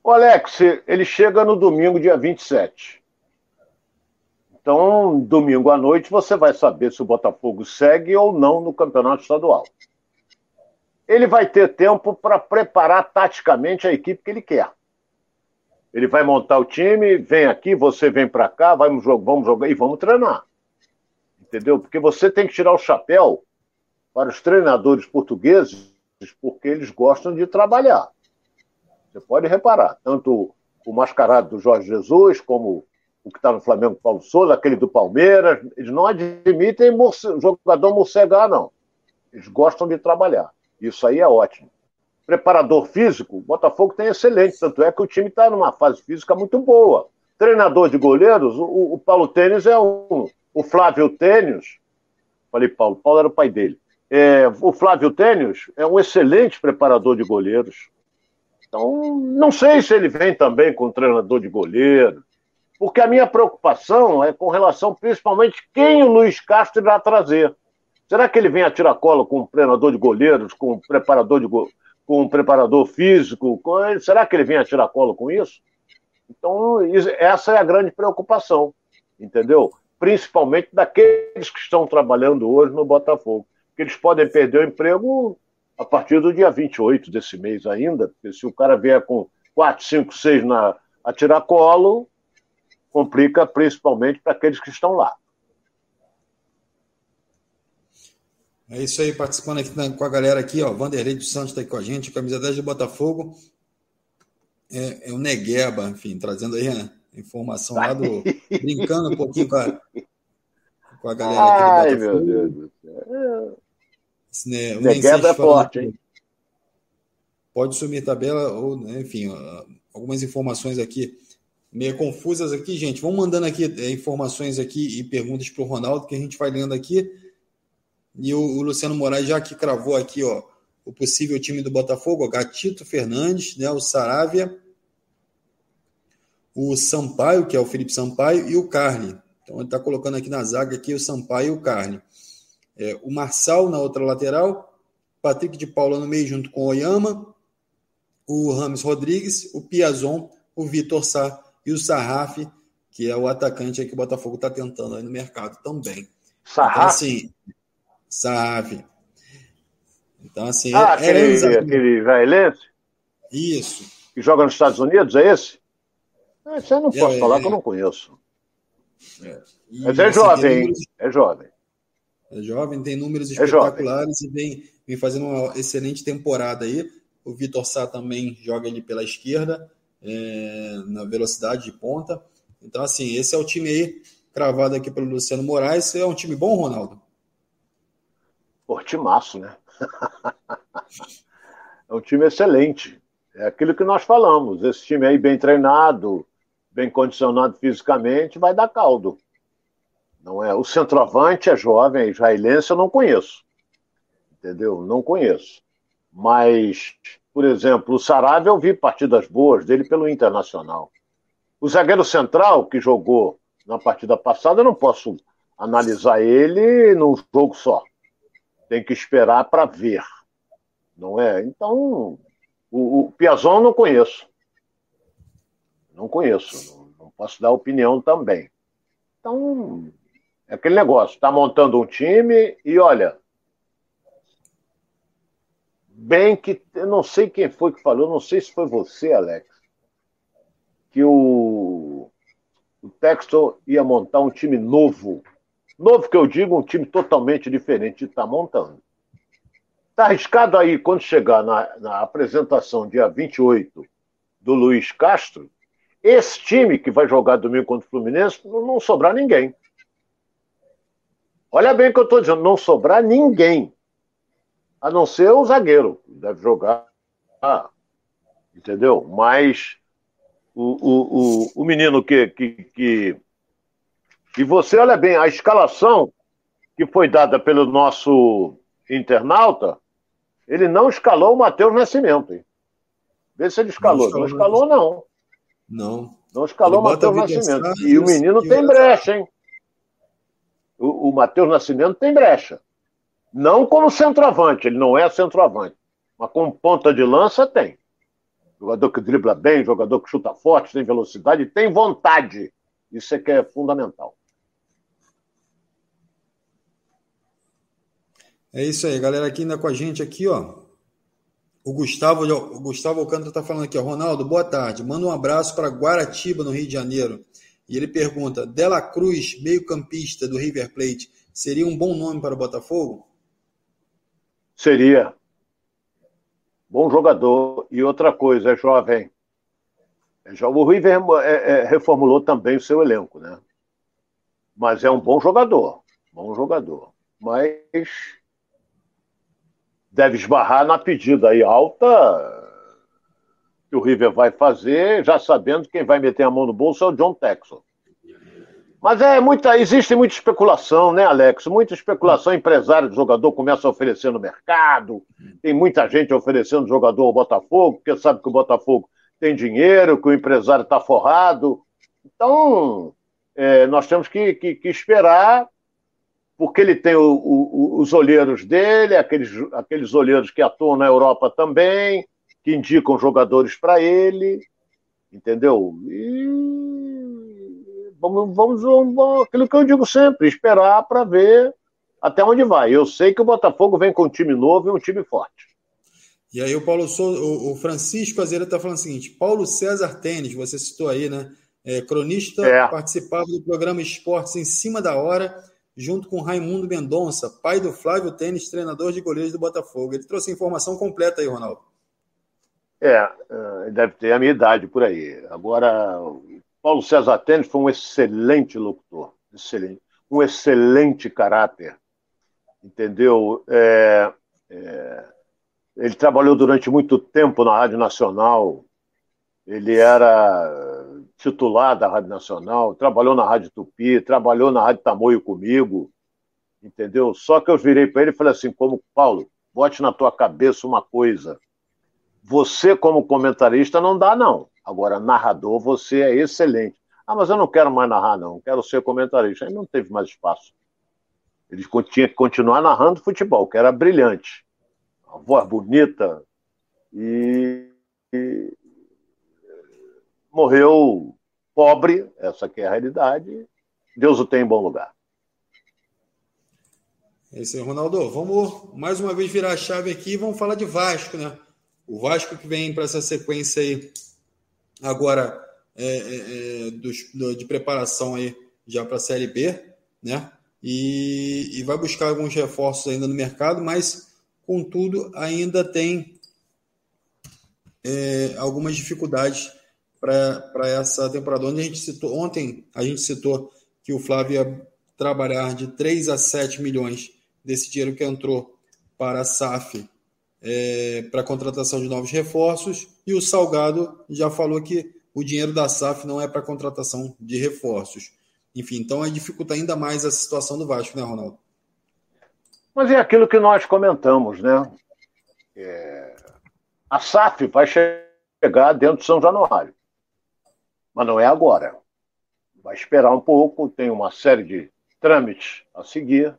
O Alex, ele chega no domingo, dia 27. Então, domingo à noite, você vai saber se o Botafogo segue ou não no campeonato estadual. Ele vai ter tempo para preparar taticamente a equipe que ele quer. Ele vai montar o time, vem aqui, você vem para cá, vamos jogar, vamos jogar e vamos treinar. Entendeu? Porque você tem que tirar o chapéu para os treinadores portugueses, porque eles gostam de trabalhar. Você pode reparar, tanto o mascarado do Jorge Jesus, como o que está no Flamengo, Paulo Souza, aquele do Palmeiras. Eles não admitem jogador morcegar, não. Eles gostam de trabalhar. Isso aí é ótimo. Preparador físico, o Botafogo tem excelente, tanto é que o time está numa fase física muito boa. Treinador de goleiros, o, o Paulo Tênis é um. O Flávio Tênis, falei Paulo, Paulo era o pai dele. É, o Flávio Tênis é um excelente preparador de goleiros. Então, não sei se ele vem também com treinador de goleiro, porque a minha preocupação é com relação principalmente quem o Luiz Castro irá trazer. Será que ele vem a tiracolo com um treinador de goleiros, com um preparador de go... com um preparador físico? Com... Será que ele vem a tiracolo com isso? Então, essa é a grande preocupação, entendeu? Principalmente daqueles que estão trabalhando hoje no Botafogo. Que eles podem perder o emprego a partir do dia 28 desse mês ainda, porque se o cara vier com 4, 5, 6 na, a tiracolo, complica principalmente para aqueles que estão lá. É isso aí, participando aqui com a galera aqui, ó. Vanderlei dos Santos está aí com a gente, camisa 10 de Botafogo. É, é o Negueba, enfim, trazendo aí a informação lá do. brincando um pouquinho com a, com a galera aqui do Botafogo. Ai, meu Deus do céu. Né, Negueba é forte, hein? Pode sumir tabela, ou, né, enfim, algumas informações aqui meio confusas aqui, gente. Vão mandando aqui é, informações aqui e perguntas para o Ronaldo, que a gente vai lendo aqui. E o, o, Luciano Moraes já que cravou aqui, ó, o possível time do Botafogo, ó, Gatito Fernandes, né, o Saravia, o Sampaio, que é o Felipe Sampaio, e o Carne. Então ele está colocando aqui na zaga aqui o Sampaio e o Carne. É, o Marçal na outra lateral, Patrick de Paula no meio junto com o Oyama, o Rames Rodrigues, o Piazon, o Vitor Sá e o Sarraf, que é o atacante que o Botafogo está tentando aí no mercado também. Sarraf? Então, assim, Sarraf. Então, assim. Ah, é, aquele, é aquele israelense? Isso. Que joga nos Estados Unidos, é esse? Ah, isso eu não posso é, falar é, que eu não conheço. É. Mas é jovem, números... É jovem. É jovem, tem números é espetaculares e vem, vem fazendo uma excelente temporada aí. O Vitor Sá também joga ali pela esquerda é, na velocidade de ponta. Então, assim, esse é o time aí, cravado aqui pelo Luciano Moraes. É um time bom, Ronaldo? Pô, timaço, né? é um time excelente. É aquilo que nós falamos. Esse time aí bem treinado, bem condicionado fisicamente, vai dar caldo. Não é? O centroavante é jovem, é israelense, eu não conheço. Entendeu? Não conheço. Mas por exemplo, o Saravia eu vi partidas boas dele pelo Internacional. O zagueiro central, que jogou na partida passada, eu não posso analisar ele num jogo só. Tem que esperar para ver. Não é? Então, o, o Piazon não conheço. Não conheço. Não, não posso dar opinião também. Então, é aquele negócio. Está montando um time e, olha, bem que eu não sei quem foi que falou, não sei se foi você, Alex, que o, o Texton ia montar um time novo. Novo que eu digo, um time totalmente diferente de estar tá montando. Está arriscado aí, quando chegar na, na apresentação, dia 28, do Luiz Castro, esse time que vai jogar domingo contra o Fluminense, não, sobrar ninguém. Olha bem o que eu estou dizendo, não sobrar ninguém a não ser o zagueiro, deve jogar, ah, entendeu? Mas o, o, o, o menino que, que, que. E você, olha bem, a escalação que foi dada pelo nosso internauta, ele não escalou o Matheus Nascimento. Hein? Vê se ele escalou. Não escalou, não. Não. Não escalou o Matheus Nascimento. E o menino tem brecha, hein? O, o Matheus Nascimento tem brecha. Não como centroavante, ele não é centroavante. Mas como ponta de lança, tem. Jogador que dribla bem, jogador que chuta forte, tem velocidade, tem vontade. Isso é que é fundamental. É isso aí, galera. Aqui ainda com a gente aqui, ó. O Gustavo, o Gustavo Alcântara está falando aqui, ó. Ronaldo, boa tarde. Manda um abraço para Guaratiba, no Rio de Janeiro. E ele pergunta: Dela Cruz, meio-campista do River Plate, seria um bom nome para o Botafogo? Seria. Bom jogador. E outra coisa, é jovem. Já o River é, é, reformulou também o seu elenco, né? Mas é um bom jogador, bom jogador. Mas deve esbarrar na pedida aí alta que o River vai fazer, já sabendo quem vai meter a mão no bolso é o John Texel. Mas é muita, existe muita especulação, né, Alex? Muita especulação. Empresário de jogador começa a oferecer no mercado. Tem muita gente oferecendo jogador ao Botafogo, porque sabe que o Botafogo tem dinheiro, que o empresário está forrado. Então, é, nós temos que, que, que, esperar, porque ele tem o, o, os olheiros dele, aqueles, aqueles olheiros que atuam na Europa também que indicam jogadores para ele, entendeu? E vamos, vamos, vamos, aquilo que eu digo sempre, esperar para ver até onde vai. Eu sei que o Botafogo vem com um time novo e um time forte. E aí o Paulo Souza, o Francisco Azeira está falando o seguinte: Paulo César Tênis, você citou aí, né? É, cronista, é. participava do programa Esportes em cima da hora, junto com Raimundo Mendonça, pai do Flávio Tênis, treinador de goleiros do Botafogo. Ele trouxe a informação completa aí, Ronaldo. É, é, deve ter a minha idade por aí. Agora, Paulo César Tênis foi um excelente locutor, excelente, um excelente caráter, entendeu? É, é, ele trabalhou durante muito tempo na Rádio Nacional, ele era titular da Rádio Nacional, trabalhou na Rádio Tupi, trabalhou na Rádio Tamoio comigo, entendeu? Só que eu virei para ele e falei assim, como Paulo, bote na tua cabeça uma coisa, você, como comentarista, não dá, não. Agora, narrador, você é excelente. Ah, mas eu não quero mais narrar, não. Quero ser comentarista. Aí não teve mais espaço. Ele tinha que continuar narrando futebol, que era brilhante. A voz bonita. E, e morreu pobre, essa que é a realidade. Deus o tem em bom lugar. É isso aí, Ronaldo. Vamos mais uma vez virar a chave aqui e vamos falar de Vasco, né? O Vasco que vem para essa sequência aí agora é, é, é dos, do, de preparação aí já para a Série B, né? E, e, vai buscar alguns reforços ainda no mercado, mas contudo ainda tem é, algumas dificuldades para essa temporada. Onde a gente citou, ontem a gente citou que o Flávio ia trabalhar de 3 a 7 milhões desse dinheiro que entrou para a SAF é, para a contratação de novos reforços, e o Salgado já falou que o dinheiro da SAF não é para contratação de reforços. Enfim, então dificulta ainda mais a situação do Vasco, né, Ronaldo? Mas é aquilo que nós comentamos, né? É... A SAF vai chegar dentro de São Januário, mas não é agora. Vai esperar um pouco, tem uma série de trâmites a seguir,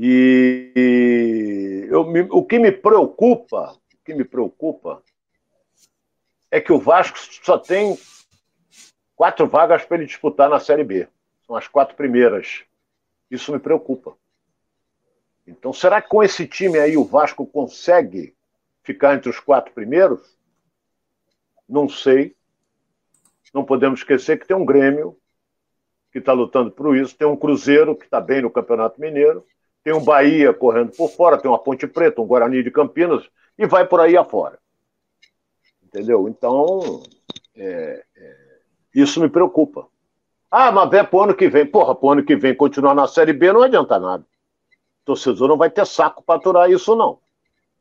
e eu, o que me preocupa, o que me preocupa é que o Vasco só tem quatro vagas para ele disputar na Série B. São as quatro primeiras. Isso me preocupa. Então, será que com esse time aí o Vasco consegue ficar entre os quatro primeiros? Não sei. Não podemos esquecer que tem um Grêmio que está lutando por isso, tem um Cruzeiro que está bem no Campeonato Mineiro tem um Bahia correndo por fora, tem uma Ponte Preta, um Guarani de Campinas, e vai por aí afora. Entendeu? Então, é, é, isso me preocupa. Ah, mas é pro ano que vem. Porra, pro ano que vem continuar na Série B não adianta nada. O torcedor não vai ter saco para aturar isso, não.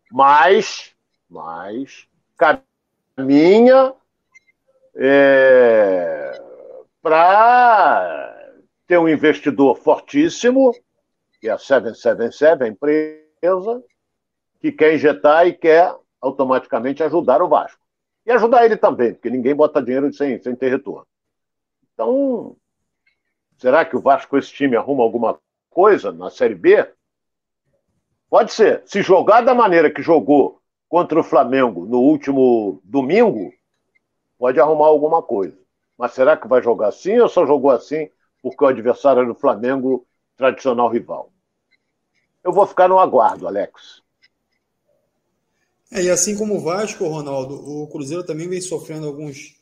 Mas, mas, caminha é, para ter um investidor fortíssimo que é a 777, a empresa, que quer injetar e quer automaticamente ajudar o Vasco. E ajudar ele também, porque ninguém bota dinheiro sem, sem ter retorno. Então, será que o Vasco com esse time arruma alguma coisa na Série B? Pode ser. Se jogar da maneira que jogou contra o Flamengo no último domingo, pode arrumar alguma coisa. Mas será que vai jogar assim ou só jogou assim porque o adversário do Flamengo tradicional rival. Eu vou ficar no aguardo, Alex. É, e assim como o Vasco, Ronaldo, o Cruzeiro também vem sofrendo alguns,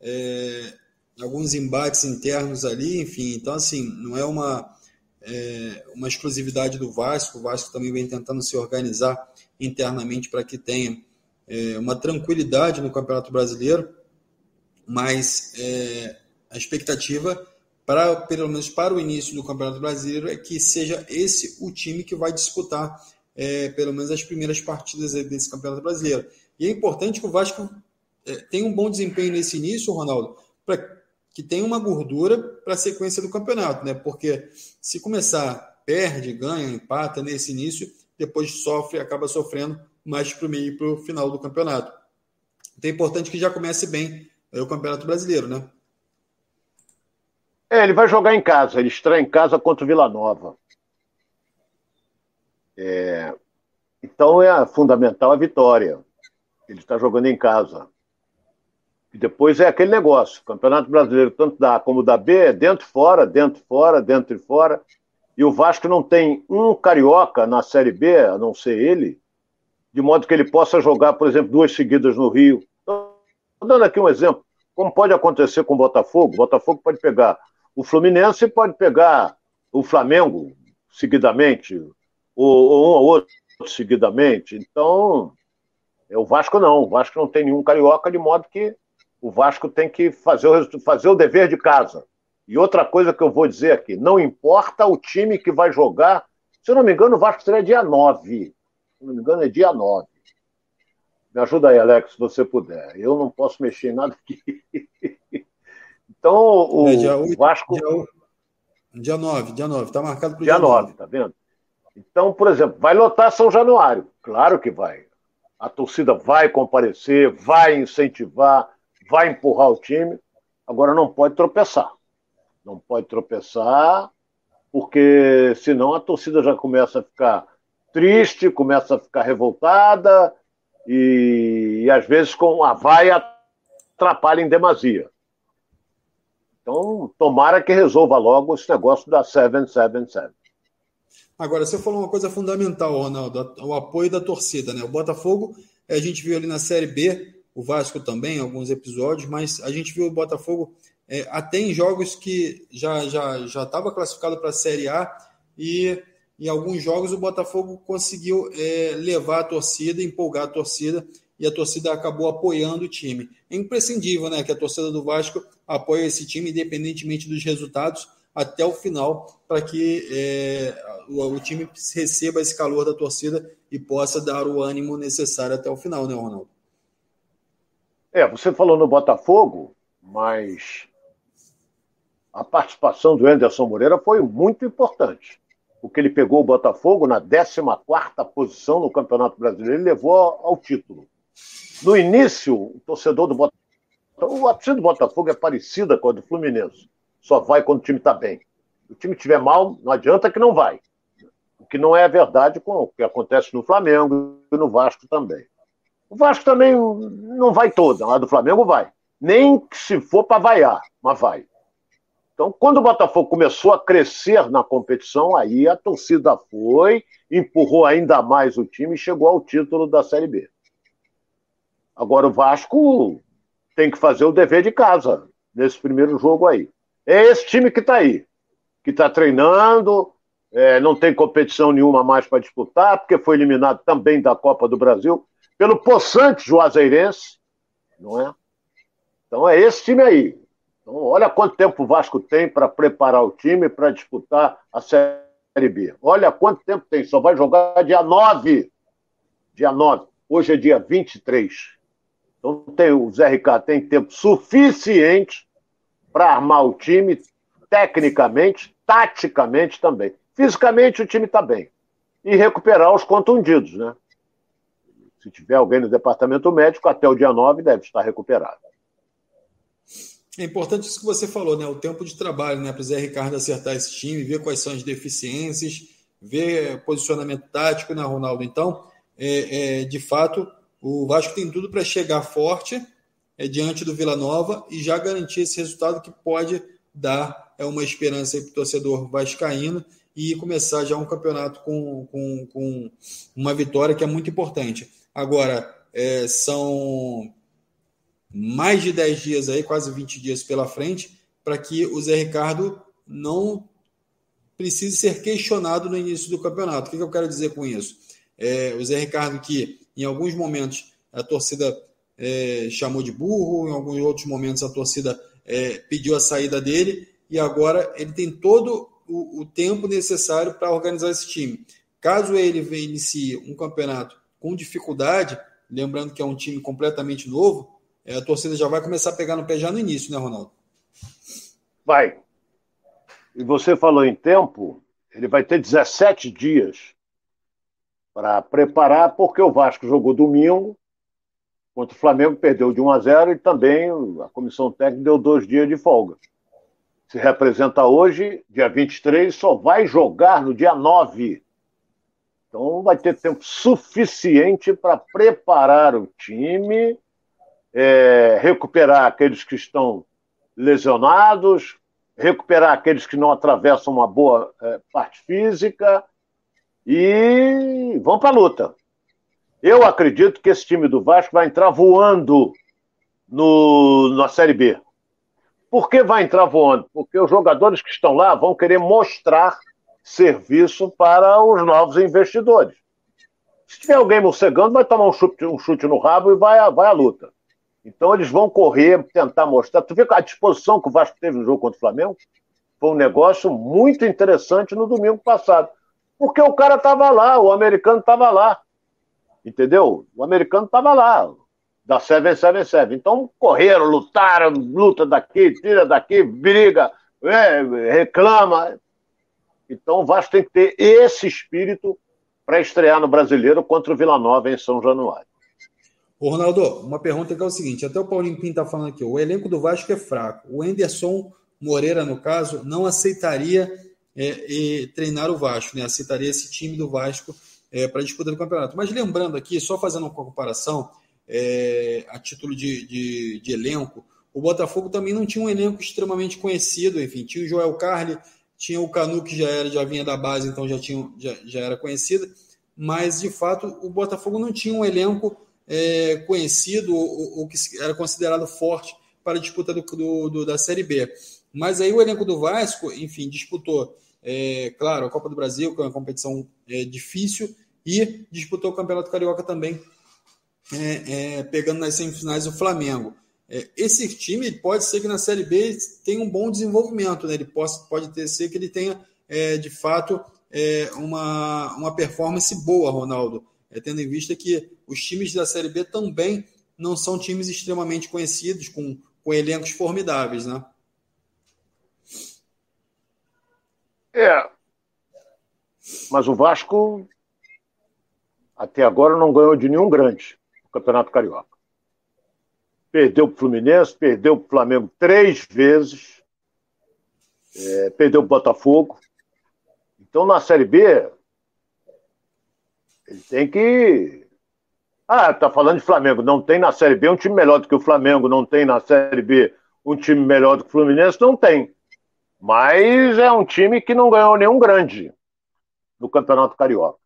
é, alguns embates internos ali, enfim. Então, assim, não é uma, é, uma exclusividade do Vasco. O Vasco também vem tentando se organizar internamente para que tenha é, uma tranquilidade no Campeonato Brasileiro. mas é, a expectativa para pelo menos para o início do Campeonato Brasileiro é que seja esse o time que vai disputar é, pelo menos as primeiras partidas desse Campeonato Brasileiro. E é importante que o Vasco é, tenha um bom desempenho nesse início, Ronaldo, para que tenha uma gordura para a sequência do campeonato, né? Porque se começar perde, ganha, empata nesse início, depois sofre, acaba sofrendo mais para o meio e para o final do campeonato. Então é importante que já comece bem é, o Campeonato Brasileiro, né? É, ele vai jogar em casa, ele estreia em casa contra o Vila Nova. É, então é fundamental a vitória. Ele está jogando em casa. E depois é aquele negócio: Campeonato Brasileiro, tanto da A como da B, é dentro e fora, dentro e fora, dentro e fora. E o Vasco não tem um carioca na Série B, a não ser ele, de modo que ele possa jogar, por exemplo, duas seguidas no Rio. Estou dando aqui um exemplo. Como pode acontecer com o Botafogo? O Botafogo pode pegar o Fluminense pode pegar o Flamengo seguidamente, ou, ou um ou outro seguidamente. Então, é o Vasco não. O Vasco não tem nenhum carioca, de modo que o Vasco tem que fazer o, fazer o dever de casa. E outra coisa que eu vou dizer aqui: não importa o time que vai jogar. Se eu não me engano, o Vasco será dia 9. Se não me engano, é dia 9. Me ajuda aí, Alex, se você puder. Eu não posso mexer em nada aqui. Então, o é, dia 8, Vasco. Dia, dia 9, dia 9, está marcado para o dia, dia 9. 9, tá vendo? Então, por exemplo, vai lotar São Januário. Claro que vai. A torcida vai comparecer, vai incentivar, vai empurrar o time. Agora não pode tropeçar. Não pode tropeçar, porque senão a torcida já começa a ficar triste, começa a ficar revoltada e, e às vezes com a vai atrapalha em demasia. Então, tomara que resolva logo esse negócio da 777. Agora, você falou uma coisa fundamental, Ronaldo, o apoio da torcida, né? O Botafogo, a gente viu ali na Série B, o Vasco também, alguns episódios, mas a gente viu o Botafogo é, até em jogos que já já já estava classificado para a Série A e em alguns jogos o Botafogo conseguiu é, levar a torcida, empolgar a torcida e a torcida acabou apoiando o time. É imprescindível né, que a torcida do Vasco apoie esse time, independentemente dos resultados, até o final, para que é, o, o, time receba esse calor da torcida e possa dar o ânimo necessário até o final, né, Ronaldo? É, você falou no Botafogo, mas a participação do Anderson Moreira foi muito importante. Porque ele pegou o Botafogo na 14 posição no Campeonato Brasileiro e levou ao título. No início, o torcedor do Botafogo. A torcida do Botafogo é parecida com a do Fluminense. Só vai quando o time está bem. Se o time estiver mal, não adianta que não vai. O que não é verdade com o que acontece no Flamengo e no Vasco também. O Vasco também não vai toda, lá do Flamengo vai. Nem se for para vaiar, mas vai. Então, quando o Botafogo começou a crescer na competição, aí a torcida foi, empurrou ainda mais o time e chegou ao título da Série B. Agora o Vasco tem que fazer o dever de casa nesse primeiro jogo aí. É esse time que está aí, que está treinando, é, não tem competição nenhuma mais para disputar, porque foi eliminado também da Copa do Brasil pelo possante Juazeirense, não é? Então é esse time aí. Então, olha quanto tempo o Vasco tem para preparar o time para disputar a Série B. Olha quanto tempo tem, só vai jogar dia 9. Dia 9. Hoje é dia 23. Então tem, o Zé Ricardo tem tempo suficiente para armar o time, tecnicamente, taticamente também. Fisicamente o time está bem. E recuperar os contundidos, né? Se tiver alguém no departamento médico, até o dia 9 deve estar recuperado. É importante isso que você falou, né? O tempo de trabalho, né? Para o Zé Ricardo acertar esse time, ver quais são as deficiências, ver posicionamento tático, né, Ronaldo? Então, é, é de fato, o Vasco tem tudo para chegar forte é, diante do Vila Nova e já garantir esse resultado que pode dar é, uma esperança para o torcedor vascaíno e começar já um campeonato com, com, com uma vitória que é muito importante. Agora, é, são mais de 10 dias aí, quase 20 dias pela frente, para que o Zé Ricardo não precise ser questionado no início do campeonato. O que, que eu quero dizer com isso? É, o Zé Ricardo que em alguns momentos a torcida é, chamou de burro, em alguns outros momentos a torcida é, pediu a saída dele, e agora ele tem todo o, o tempo necessário para organizar esse time. Caso ele inicie um campeonato com dificuldade, lembrando que é um time completamente novo, é, a torcida já vai começar a pegar no pé já no início, né, Ronaldo? Vai. E você falou em tempo, ele vai ter 17 dias para preparar, porque o Vasco jogou domingo contra o Flamengo, perdeu de 1 a 0 e também a comissão técnica deu dois dias de folga. Se representa hoje, dia 23, só vai jogar no dia 9. Então vai ter tempo suficiente para preparar o time, é, recuperar aqueles que estão lesionados, recuperar aqueles que não atravessam uma boa é, parte física e vão para a luta. Eu acredito que esse time do Vasco vai entrar voando no, na Série B. Por que vai entrar voando? Porque os jogadores que estão lá vão querer mostrar serviço para os novos investidores. Se tiver alguém morcegando, vai tomar um chute, um chute no rabo e vai, vai à luta. Então eles vão correr, tentar mostrar. Tu vê a disposição que o Vasco teve no jogo contra o Flamengo? Foi um negócio muito interessante no domingo passado. Porque o cara estava lá, o americano estava lá. Entendeu? O americano estava lá, da 777. Então correram, lutaram, luta daqui, tira daqui, briga, é, reclama. Então o Vasco tem que ter esse espírito para estrear no Brasileiro contra o Vila Nova em São Januário. Ô, Ronaldo, uma pergunta que é o seguinte: até o Paulinho Pinto está falando aqui, o elenco do Vasco é fraco. O Enderson Moreira, no caso, não aceitaria é, treinar o Vasco, né? aceitaria esse time do Vasco é, para disputa do campeonato. Mas lembrando aqui, só fazendo uma comparação, é, a título de, de, de, elenco, o Botafogo também não tinha um elenco extremamente conhecido, enfim, tinha o Joel Carli, tinha o Canu, que já, era, já vinha da base, então já, tinha, já, já era conhecido, mas de fato o Botafogo não tinha um elenco é, conhecido ou, ou, que era considerado forte para a disputa do, do, do, da Série B. Mas aí o elenco do Vasco, enfim, disputou, é, claro, a Copa do Brasil, que é uma competição é, difícil, e disputou o Campeonato Carioca também, é, é, pegando nas semifinais o Flamengo. É, esse time pode ser que na Série B tenha um bom desenvolvimento, né? ele pode, pode ter ser que ele tenha, de fato, uma, uma performance boa, Ronaldo é, tendo em vista que os times da Série B também não são times extremamente conhecidos, com, com elencos formidáveis, né? É. Mas o Vasco até agora não ganhou de nenhum grande no Campeonato Carioca. Perdeu para o Fluminense, perdeu para o Flamengo três vezes, é, perdeu para o Botafogo. Então, na Série B, ele tem que. Ah, tá falando de Flamengo. Não tem na Série B um time melhor do que o Flamengo, não tem na Série B um time melhor do que o Fluminense, não tem. Mas é um time que não ganhou nenhum grande no Campeonato Carioca.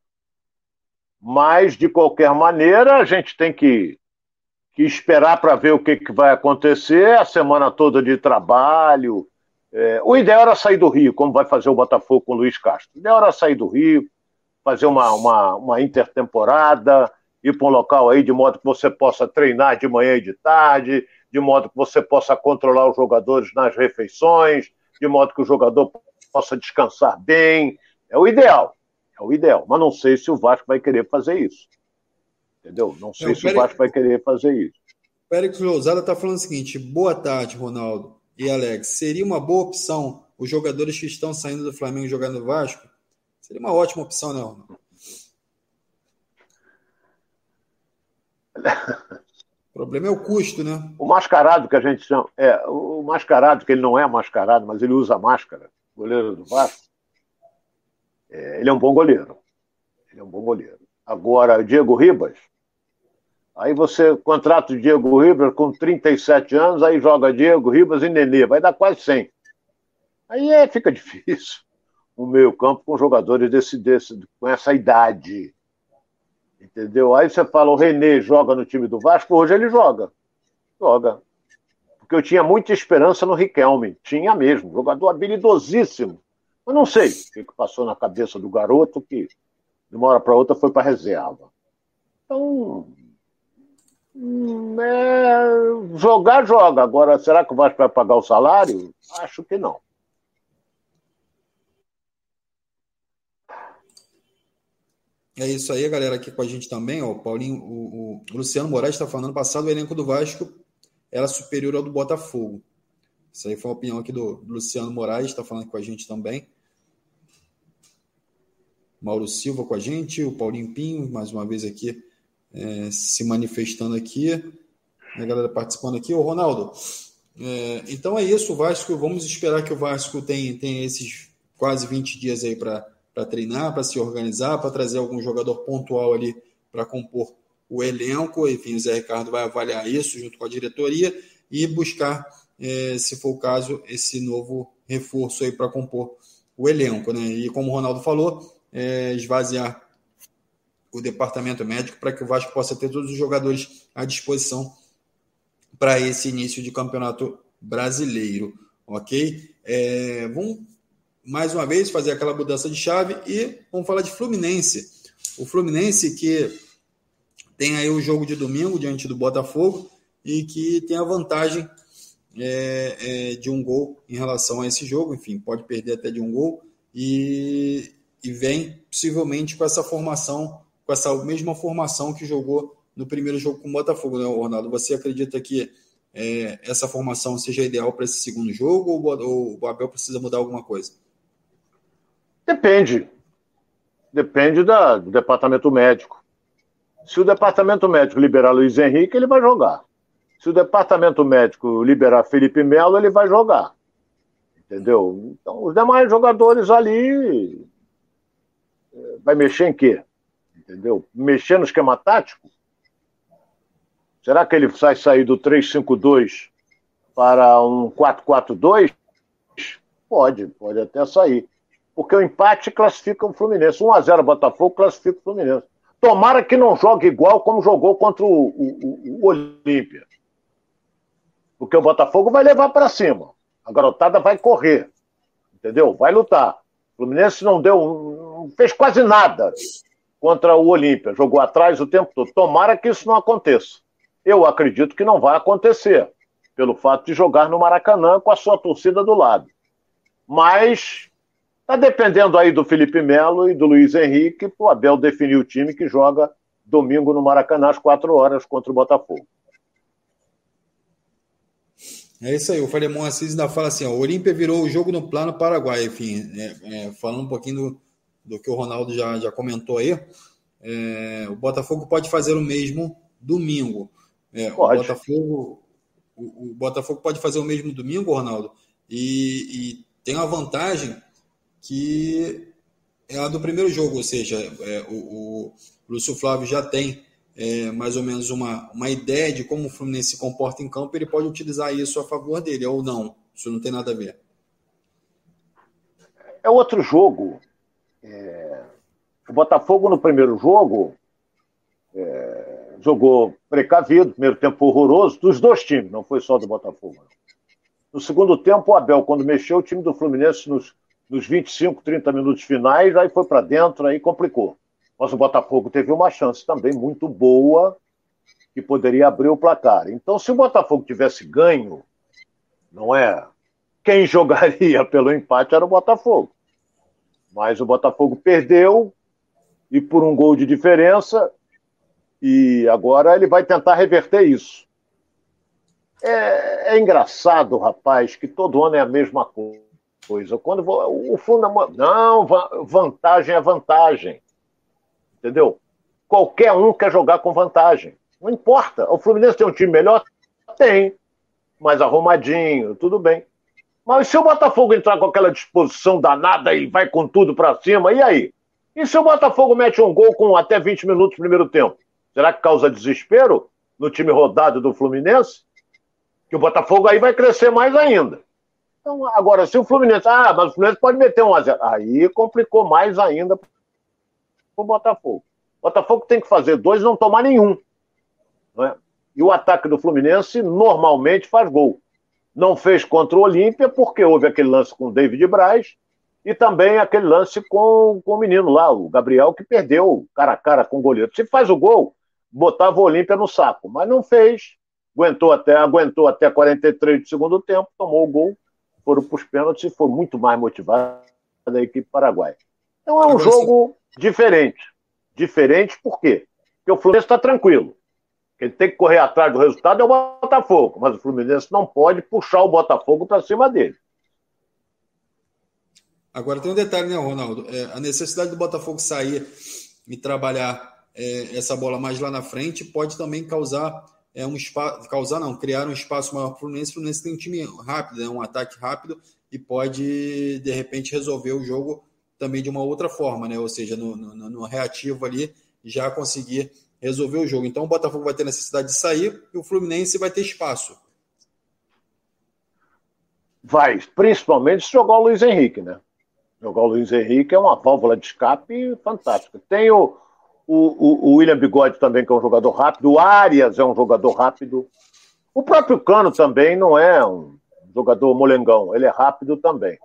Mas, de qualquer maneira, a gente tem que, que esperar para ver o que, que vai acontecer a semana toda de trabalho. É, o ideal era sair do Rio, como vai fazer o Botafogo com o Luiz Castro. O ideal era sair do Rio, fazer uma, uma, uma intertemporada, ir para um local aí de modo que você possa treinar de manhã e de tarde, de modo que você possa controlar os jogadores nas refeições, de modo que o jogador possa descansar bem. É o ideal. É o ideal. Mas não sei se o Vasco vai querer fazer isso. Entendeu? Não sei não, se o Vasco vai querer fazer isso. O Pérez Lousada está falando o seguinte: boa tarde, Ronaldo e Alex. Seria uma boa opção os jogadores que estão saindo do Flamengo jogando no Vasco? Seria uma ótima opção, né, Ronaldo? O problema é o custo, né? O mascarado que a gente chama. É, o mascarado, que ele não é mascarado, mas ele usa máscara, goleiro do Vasco, é, ele é um bom goleiro. Ele é um bom goleiro. Agora, Diego Ribas, aí você contrata o Diego Ribas com 37 anos, aí joga Diego Ribas e Nenê, vai dar quase 100. Aí é, fica difícil um meio-campo com jogadores desse, desse, com essa idade. Entendeu? Aí você fala, o René joga no time do Vasco, hoje ele joga. Joga. Porque eu tinha muita esperança no Riquelme. Tinha mesmo, jogador habilidosíssimo. Mas não sei o que passou na cabeça do garoto que de uma hora para outra foi para reserva. Então, Hum, é... Jogar, joga. Agora, será que o Vasco vai pagar o salário? Acho que não. É isso aí, galera, aqui com a gente também. Ó, o Paulinho, o, o Luciano Moraes está falando, passado o elenco do Vasco era superior ao do Botafogo. Isso aí foi a opinião aqui do, Luciano Moraes, está falando com a gente também. Mauro Silva com a gente, o Paulinho Pinho, mais uma vez aqui, é, se manifestando aqui. A galera participando aqui. Ô, Ronaldo, é, então é isso, o Vasco, vamos esperar que o Vasco tenha, tenha esses quase 20 dias aí para para treinar, para se organizar, para trazer algum jogador pontual ali para compor o elenco. Enfim, o Zé Ricardo vai avaliar isso junto com a diretoria e buscar, é, se for o caso, esse novo reforço aí para compor o elenco. Né? E como o Ronaldo falou, é, esvaziar o departamento médico para que o Vasco possa ter todos os jogadores à disposição para esse início de campeonato brasileiro. Ok? É, vamos mais uma vez, fazer aquela mudança de chave e vamos falar de Fluminense. O Fluminense que tem aí o jogo de domingo diante do Botafogo e que tem a vantagem é, é, de um gol em relação a esse jogo, enfim, pode perder até de um gol e, e vem possivelmente com essa formação, com essa mesma formação que jogou no primeiro jogo com o Botafogo, né, Ronaldo? Você acredita que é, essa formação seja ideal para esse segundo jogo ou, ou o Abel precisa mudar alguma coisa? Depende. Depende da, do departamento médico. Se o departamento médico liberar Luiz Henrique, ele vai jogar. Se o departamento médico liberar Felipe Melo, ele vai jogar. Entendeu? Então, os demais jogadores ali. Eh, vai mexer em quê? Entendeu? Mexer no esquema tático? Será que ele vai sair do 3-5-2 para um 4-4-2? Pode, pode até sair porque o empate classifica o Fluminense. 1x0 Botafogo classifica o Fluminense. Tomara que não jogue igual como jogou contra o, o, o Olímpia. Porque o Botafogo vai levar para cima. A garotada vai correr. Entendeu? Vai lutar. O Fluminense não deu. não fez quase nada contra o Olímpia. Jogou atrás o tempo todo. Tomara que isso não aconteça. Eu acredito que não vai acontecer. Pelo fato de jogar no Maracanã com a sua torcida do lado. Mas Está dependendo aí do Felipe Melo e do Luiz Henrique para o Abel definir o time que joga domingo no Maracanã às quatro horas contra o Botafogo. É isso aí, o Falemon Assis ainda fala assim: ó, o Olímpia virou o jogo no plano Paraguai. Enfim, é, é, falando um pouquinho do, do, que o Ronaldo já, já comentou aí, é, o Botafogo pode fazer o mesmo domingo. É, o, Botafogo, o, o, Botafogo pode fazer o mesmo domingo, Ronaldo, e, e tem uma vantagem que é a do primeiro jogo, ou seja, é, o, o, Lúcio Flávio já tem é, mais ou menos uma, uma ideia de como o Fluminense se comporta em campo, ele pode utilizar isso a favor dele, ou não. Isso não tem nada a ver. É outro jogo. É... O Botafogo no primeiro jogo é... jogou precavido, primeiro tempo horroroso, dos dois times, não foi só do Botafogo. No segundo tempo, o Abel, quando mexeu, o time do Fluminense nos nos 25, 30 minutos finais, aí foi para dentro, aí complicou. Mas o Botafogo teve uma chance também muito boa que poderia abrir o placar. Então, se o Botafogo tivesse ganho, não é? Quem jogaria pelo empate era o Botafogo. Mas o Botafogo perdeu e por um gol de diferença, e agora ele vai tentar reverter isso. É, é engraçado, rapaz, que todo ano é a mesma coisa coisa. Quando o fundamental. Não, vantagem é vantagem. Entendeu? Qualquer um quer jogar com vantagem. Não importa. O Fluminense tem um time melhor? Tem. Mais arrumadinho, tudo bem. Mas se o Botafogo entrar com aquela disposição danada e vai com tudo para cima, e aí? E se o Botafogo mete um gol com até 20 minutos no primeiro tempo? Será que causa desespero no time rodado do Fluminense? Que o Botafogo aí vai crescer mais ainda. Então, agora, se o Fluminense. Ah, mas o Fluminense pode meter um a zero. Aí complicou mais ainda para o Botafogo. O Botafogo tem que fazer dois e não tomar nenhum. Né? E o ataque do Fluminense normalmente faz gol. Não fez contra o Olímpia, porque houve aquele lance com o David Braz e também aquele lance com, com o menino lá, o Gabriel, que perdeu cara a cara com o goleiro. Se faz o gol, botava o Olímpia no saco, mas não fez. Aguentou até, aguentou até 43 do segundo tempo, tomou o gol, foram para os pênaltis e foi muito mais motivado da equipe paraguaia. Então é um Agora, jogo sim. diferente. Diferente por quê? Porque o Fluminense está tranquilo. Quem tem que correr atrás do resultado é o Botafogo, mas o Fluminense não pode puxar o Botafogo para cima dele. Agora tem um detalhe, né, Ronaldo? É, a necessidade do Botafogo sair e trabalhar é, essa bola mais lá na frente pode também causar é, um espaço, causar não, criar um espaço maior para o Fluminense. O Fluminense tem um time rápido, é um ataque rápido e pode de repente resolver o jogo também de uma outra forma, né? Ou seja, no, no, no reativo ali já conseguir resolver o jogo. Então o Botafogo vai ter necessidade de sair e o Fluminense vai ter espaço. Vai, principalmente se jogar o Luiz Henrique, né? Jogar o Luiz Henrique é uma válvula de escape fantástica. Tem o, o, o, William Bigode também, que é um jogador rápido. O Arias é um jogador rápido. O próprio Cano também não é um jogador molengão. Ele é rápido também.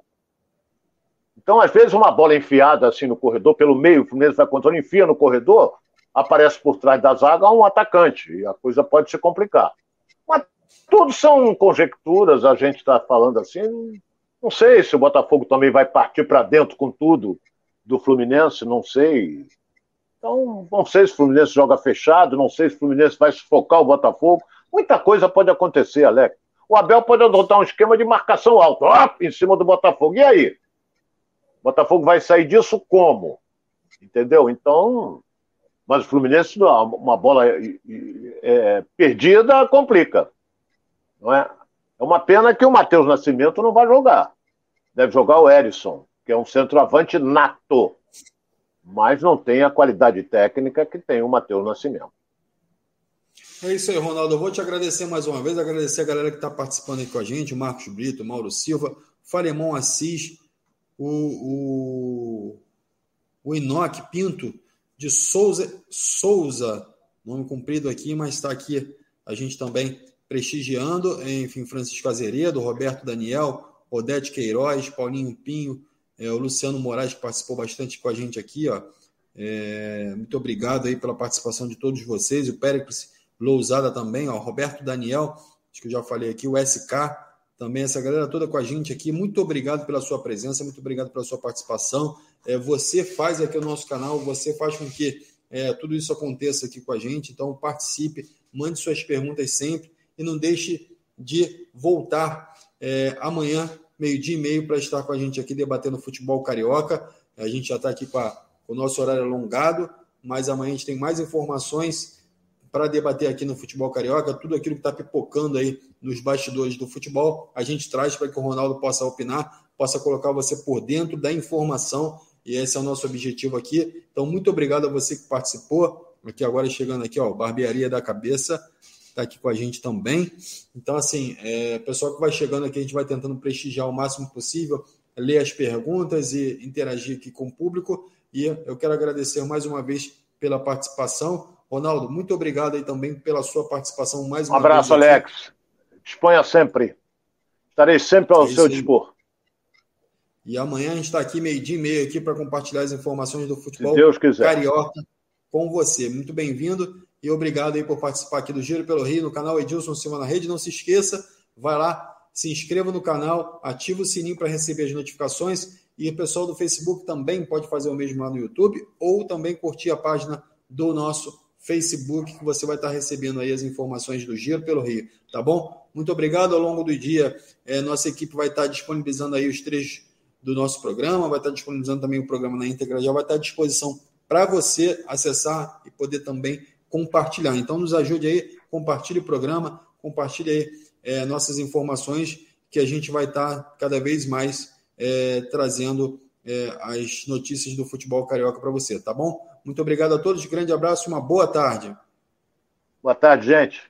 Então, às vezes, uma bola enfiada assim no corredor, pelo meio, o Fluminense vai controle, enfia no corredor, aparece por trás da zaga um atacante. E a coisa pode se complicar. Mas tudo são conjecturas, a gente está falando assim. Não sei se o Botafogo também vai partir para dentro com tudo do Fluminense, não sei. Então, não sei se o Fluminense joga fechado, não sei se o Fluminense vai sufocar o Botafogo. Muita coisa pode acontecer, Alex. O Abel pode adotar um esquema de marcação alta, ó, em cima do Botafogo. E aí? O Botafogo vai sair disso como? Entendeu? Então, mas o Fluminense, uma bola é, perdida, complica. Não é? É uma pena que o Matheus Nascimento não vai jogar. Deve jogar o Erisson, que é um centroavante nato, mas não tem a qualidade técnica que tem o Matheus Nascimento. É isso aí, Ronaldo. Eu vou te agradecer mais uma vez, agradecer a galera que está participando aí com a gente, o Marcos Brito, o Mauro Silva, Falemão Assis, o, o, o Inoque Pinto de Souza, Souza, nome comprido aqui, mas está aqui a gente também prestigiando, enfim, Francisco Azeredo, Roberto Daniel, Odete Queiroz, Paulinho Pinho, é, o Luciano Moraes, que participou bastante com a gente aqui, ó. É, muito obrigado aí pela participação de todos vocês, o Péricles Lousada também, ó, Roberto Daniel, acho que eu já falei aqui, o SK, também essa galera toda com a gente aqui. Muito obrigado pela sua presença, muito obrigado pela sua participação. É, você faz aqui o nosso canal, você faz com que é, tudo isso aconteça aqui com a gente. Então, participe, mande suas perguntas sempre e não deixe de voltar é, amanhã, meio-dia e meio, para estar com a gente aqui debatendo futebol carioca. A gente já está aqui com, a, com o nosso horário alongado, mas amanhã a gente tem mais informações para debater aqui no futebol carioca. Tudo aquilo que está pipocando aí nos bastidores do futebol, a gente traz para que o Ronaldo possa opinar, possa colocar você por dentro da informação. E esse é o nosso objetivo aqui. Então, muito obrigado a você que participou. Aqui agora chegando aqui, ó, Barbearia da Cabeça está aqui com a gente também. Então, assim, é, pessoal que vai chegando aqui, a gente vai tentando prestigiar o máximo possível, ler as perguntas e interagir aqui com o público. E eu quero agradecer mais uma vez pela participação. Ronaldo, muito obrigado aí também pela sua participação mais uma um abraço, vez. Alex. Disponha sempre. Estarei sempre ao é seu dispor. E amanhã a gente está aqui meio-dia e meio aqui para compartilhar as informações do futebol carioca com você. Muito bem-vindo e obrigado aí por participar aqui do Giro pelo Rio, no canal Edilson Silva na Rede. Não se esqueça, vai lá, se inscreva no canal, ativa o sininho para receber as notificações. E o pessoal do Facebook também pode fazer o mesmo lá no YouTube ou também curtir a página do nosso Facebook, que você vai estar recebendo aí as informações do Giro pelo Rio, tá bom? Muito obrigado. Ao longo do dia, é, nossa equipe vai estar disponibilizando aí os trechos do nosso programa, vai estar disponibilizando também o programa na íntegra, já vai estar à disposição para você acessar e poder também compartilhar. Então, nos ajude aí, compartilhe o programa, compartilhe aí é, nossas informações, que a gente vai estar cada vez mais é, trazendo é, as notícias do futebol carioca para você, tá bom? Muito obrigado a todos, grande abraço, uma boa tarde. Boa tarde, gente.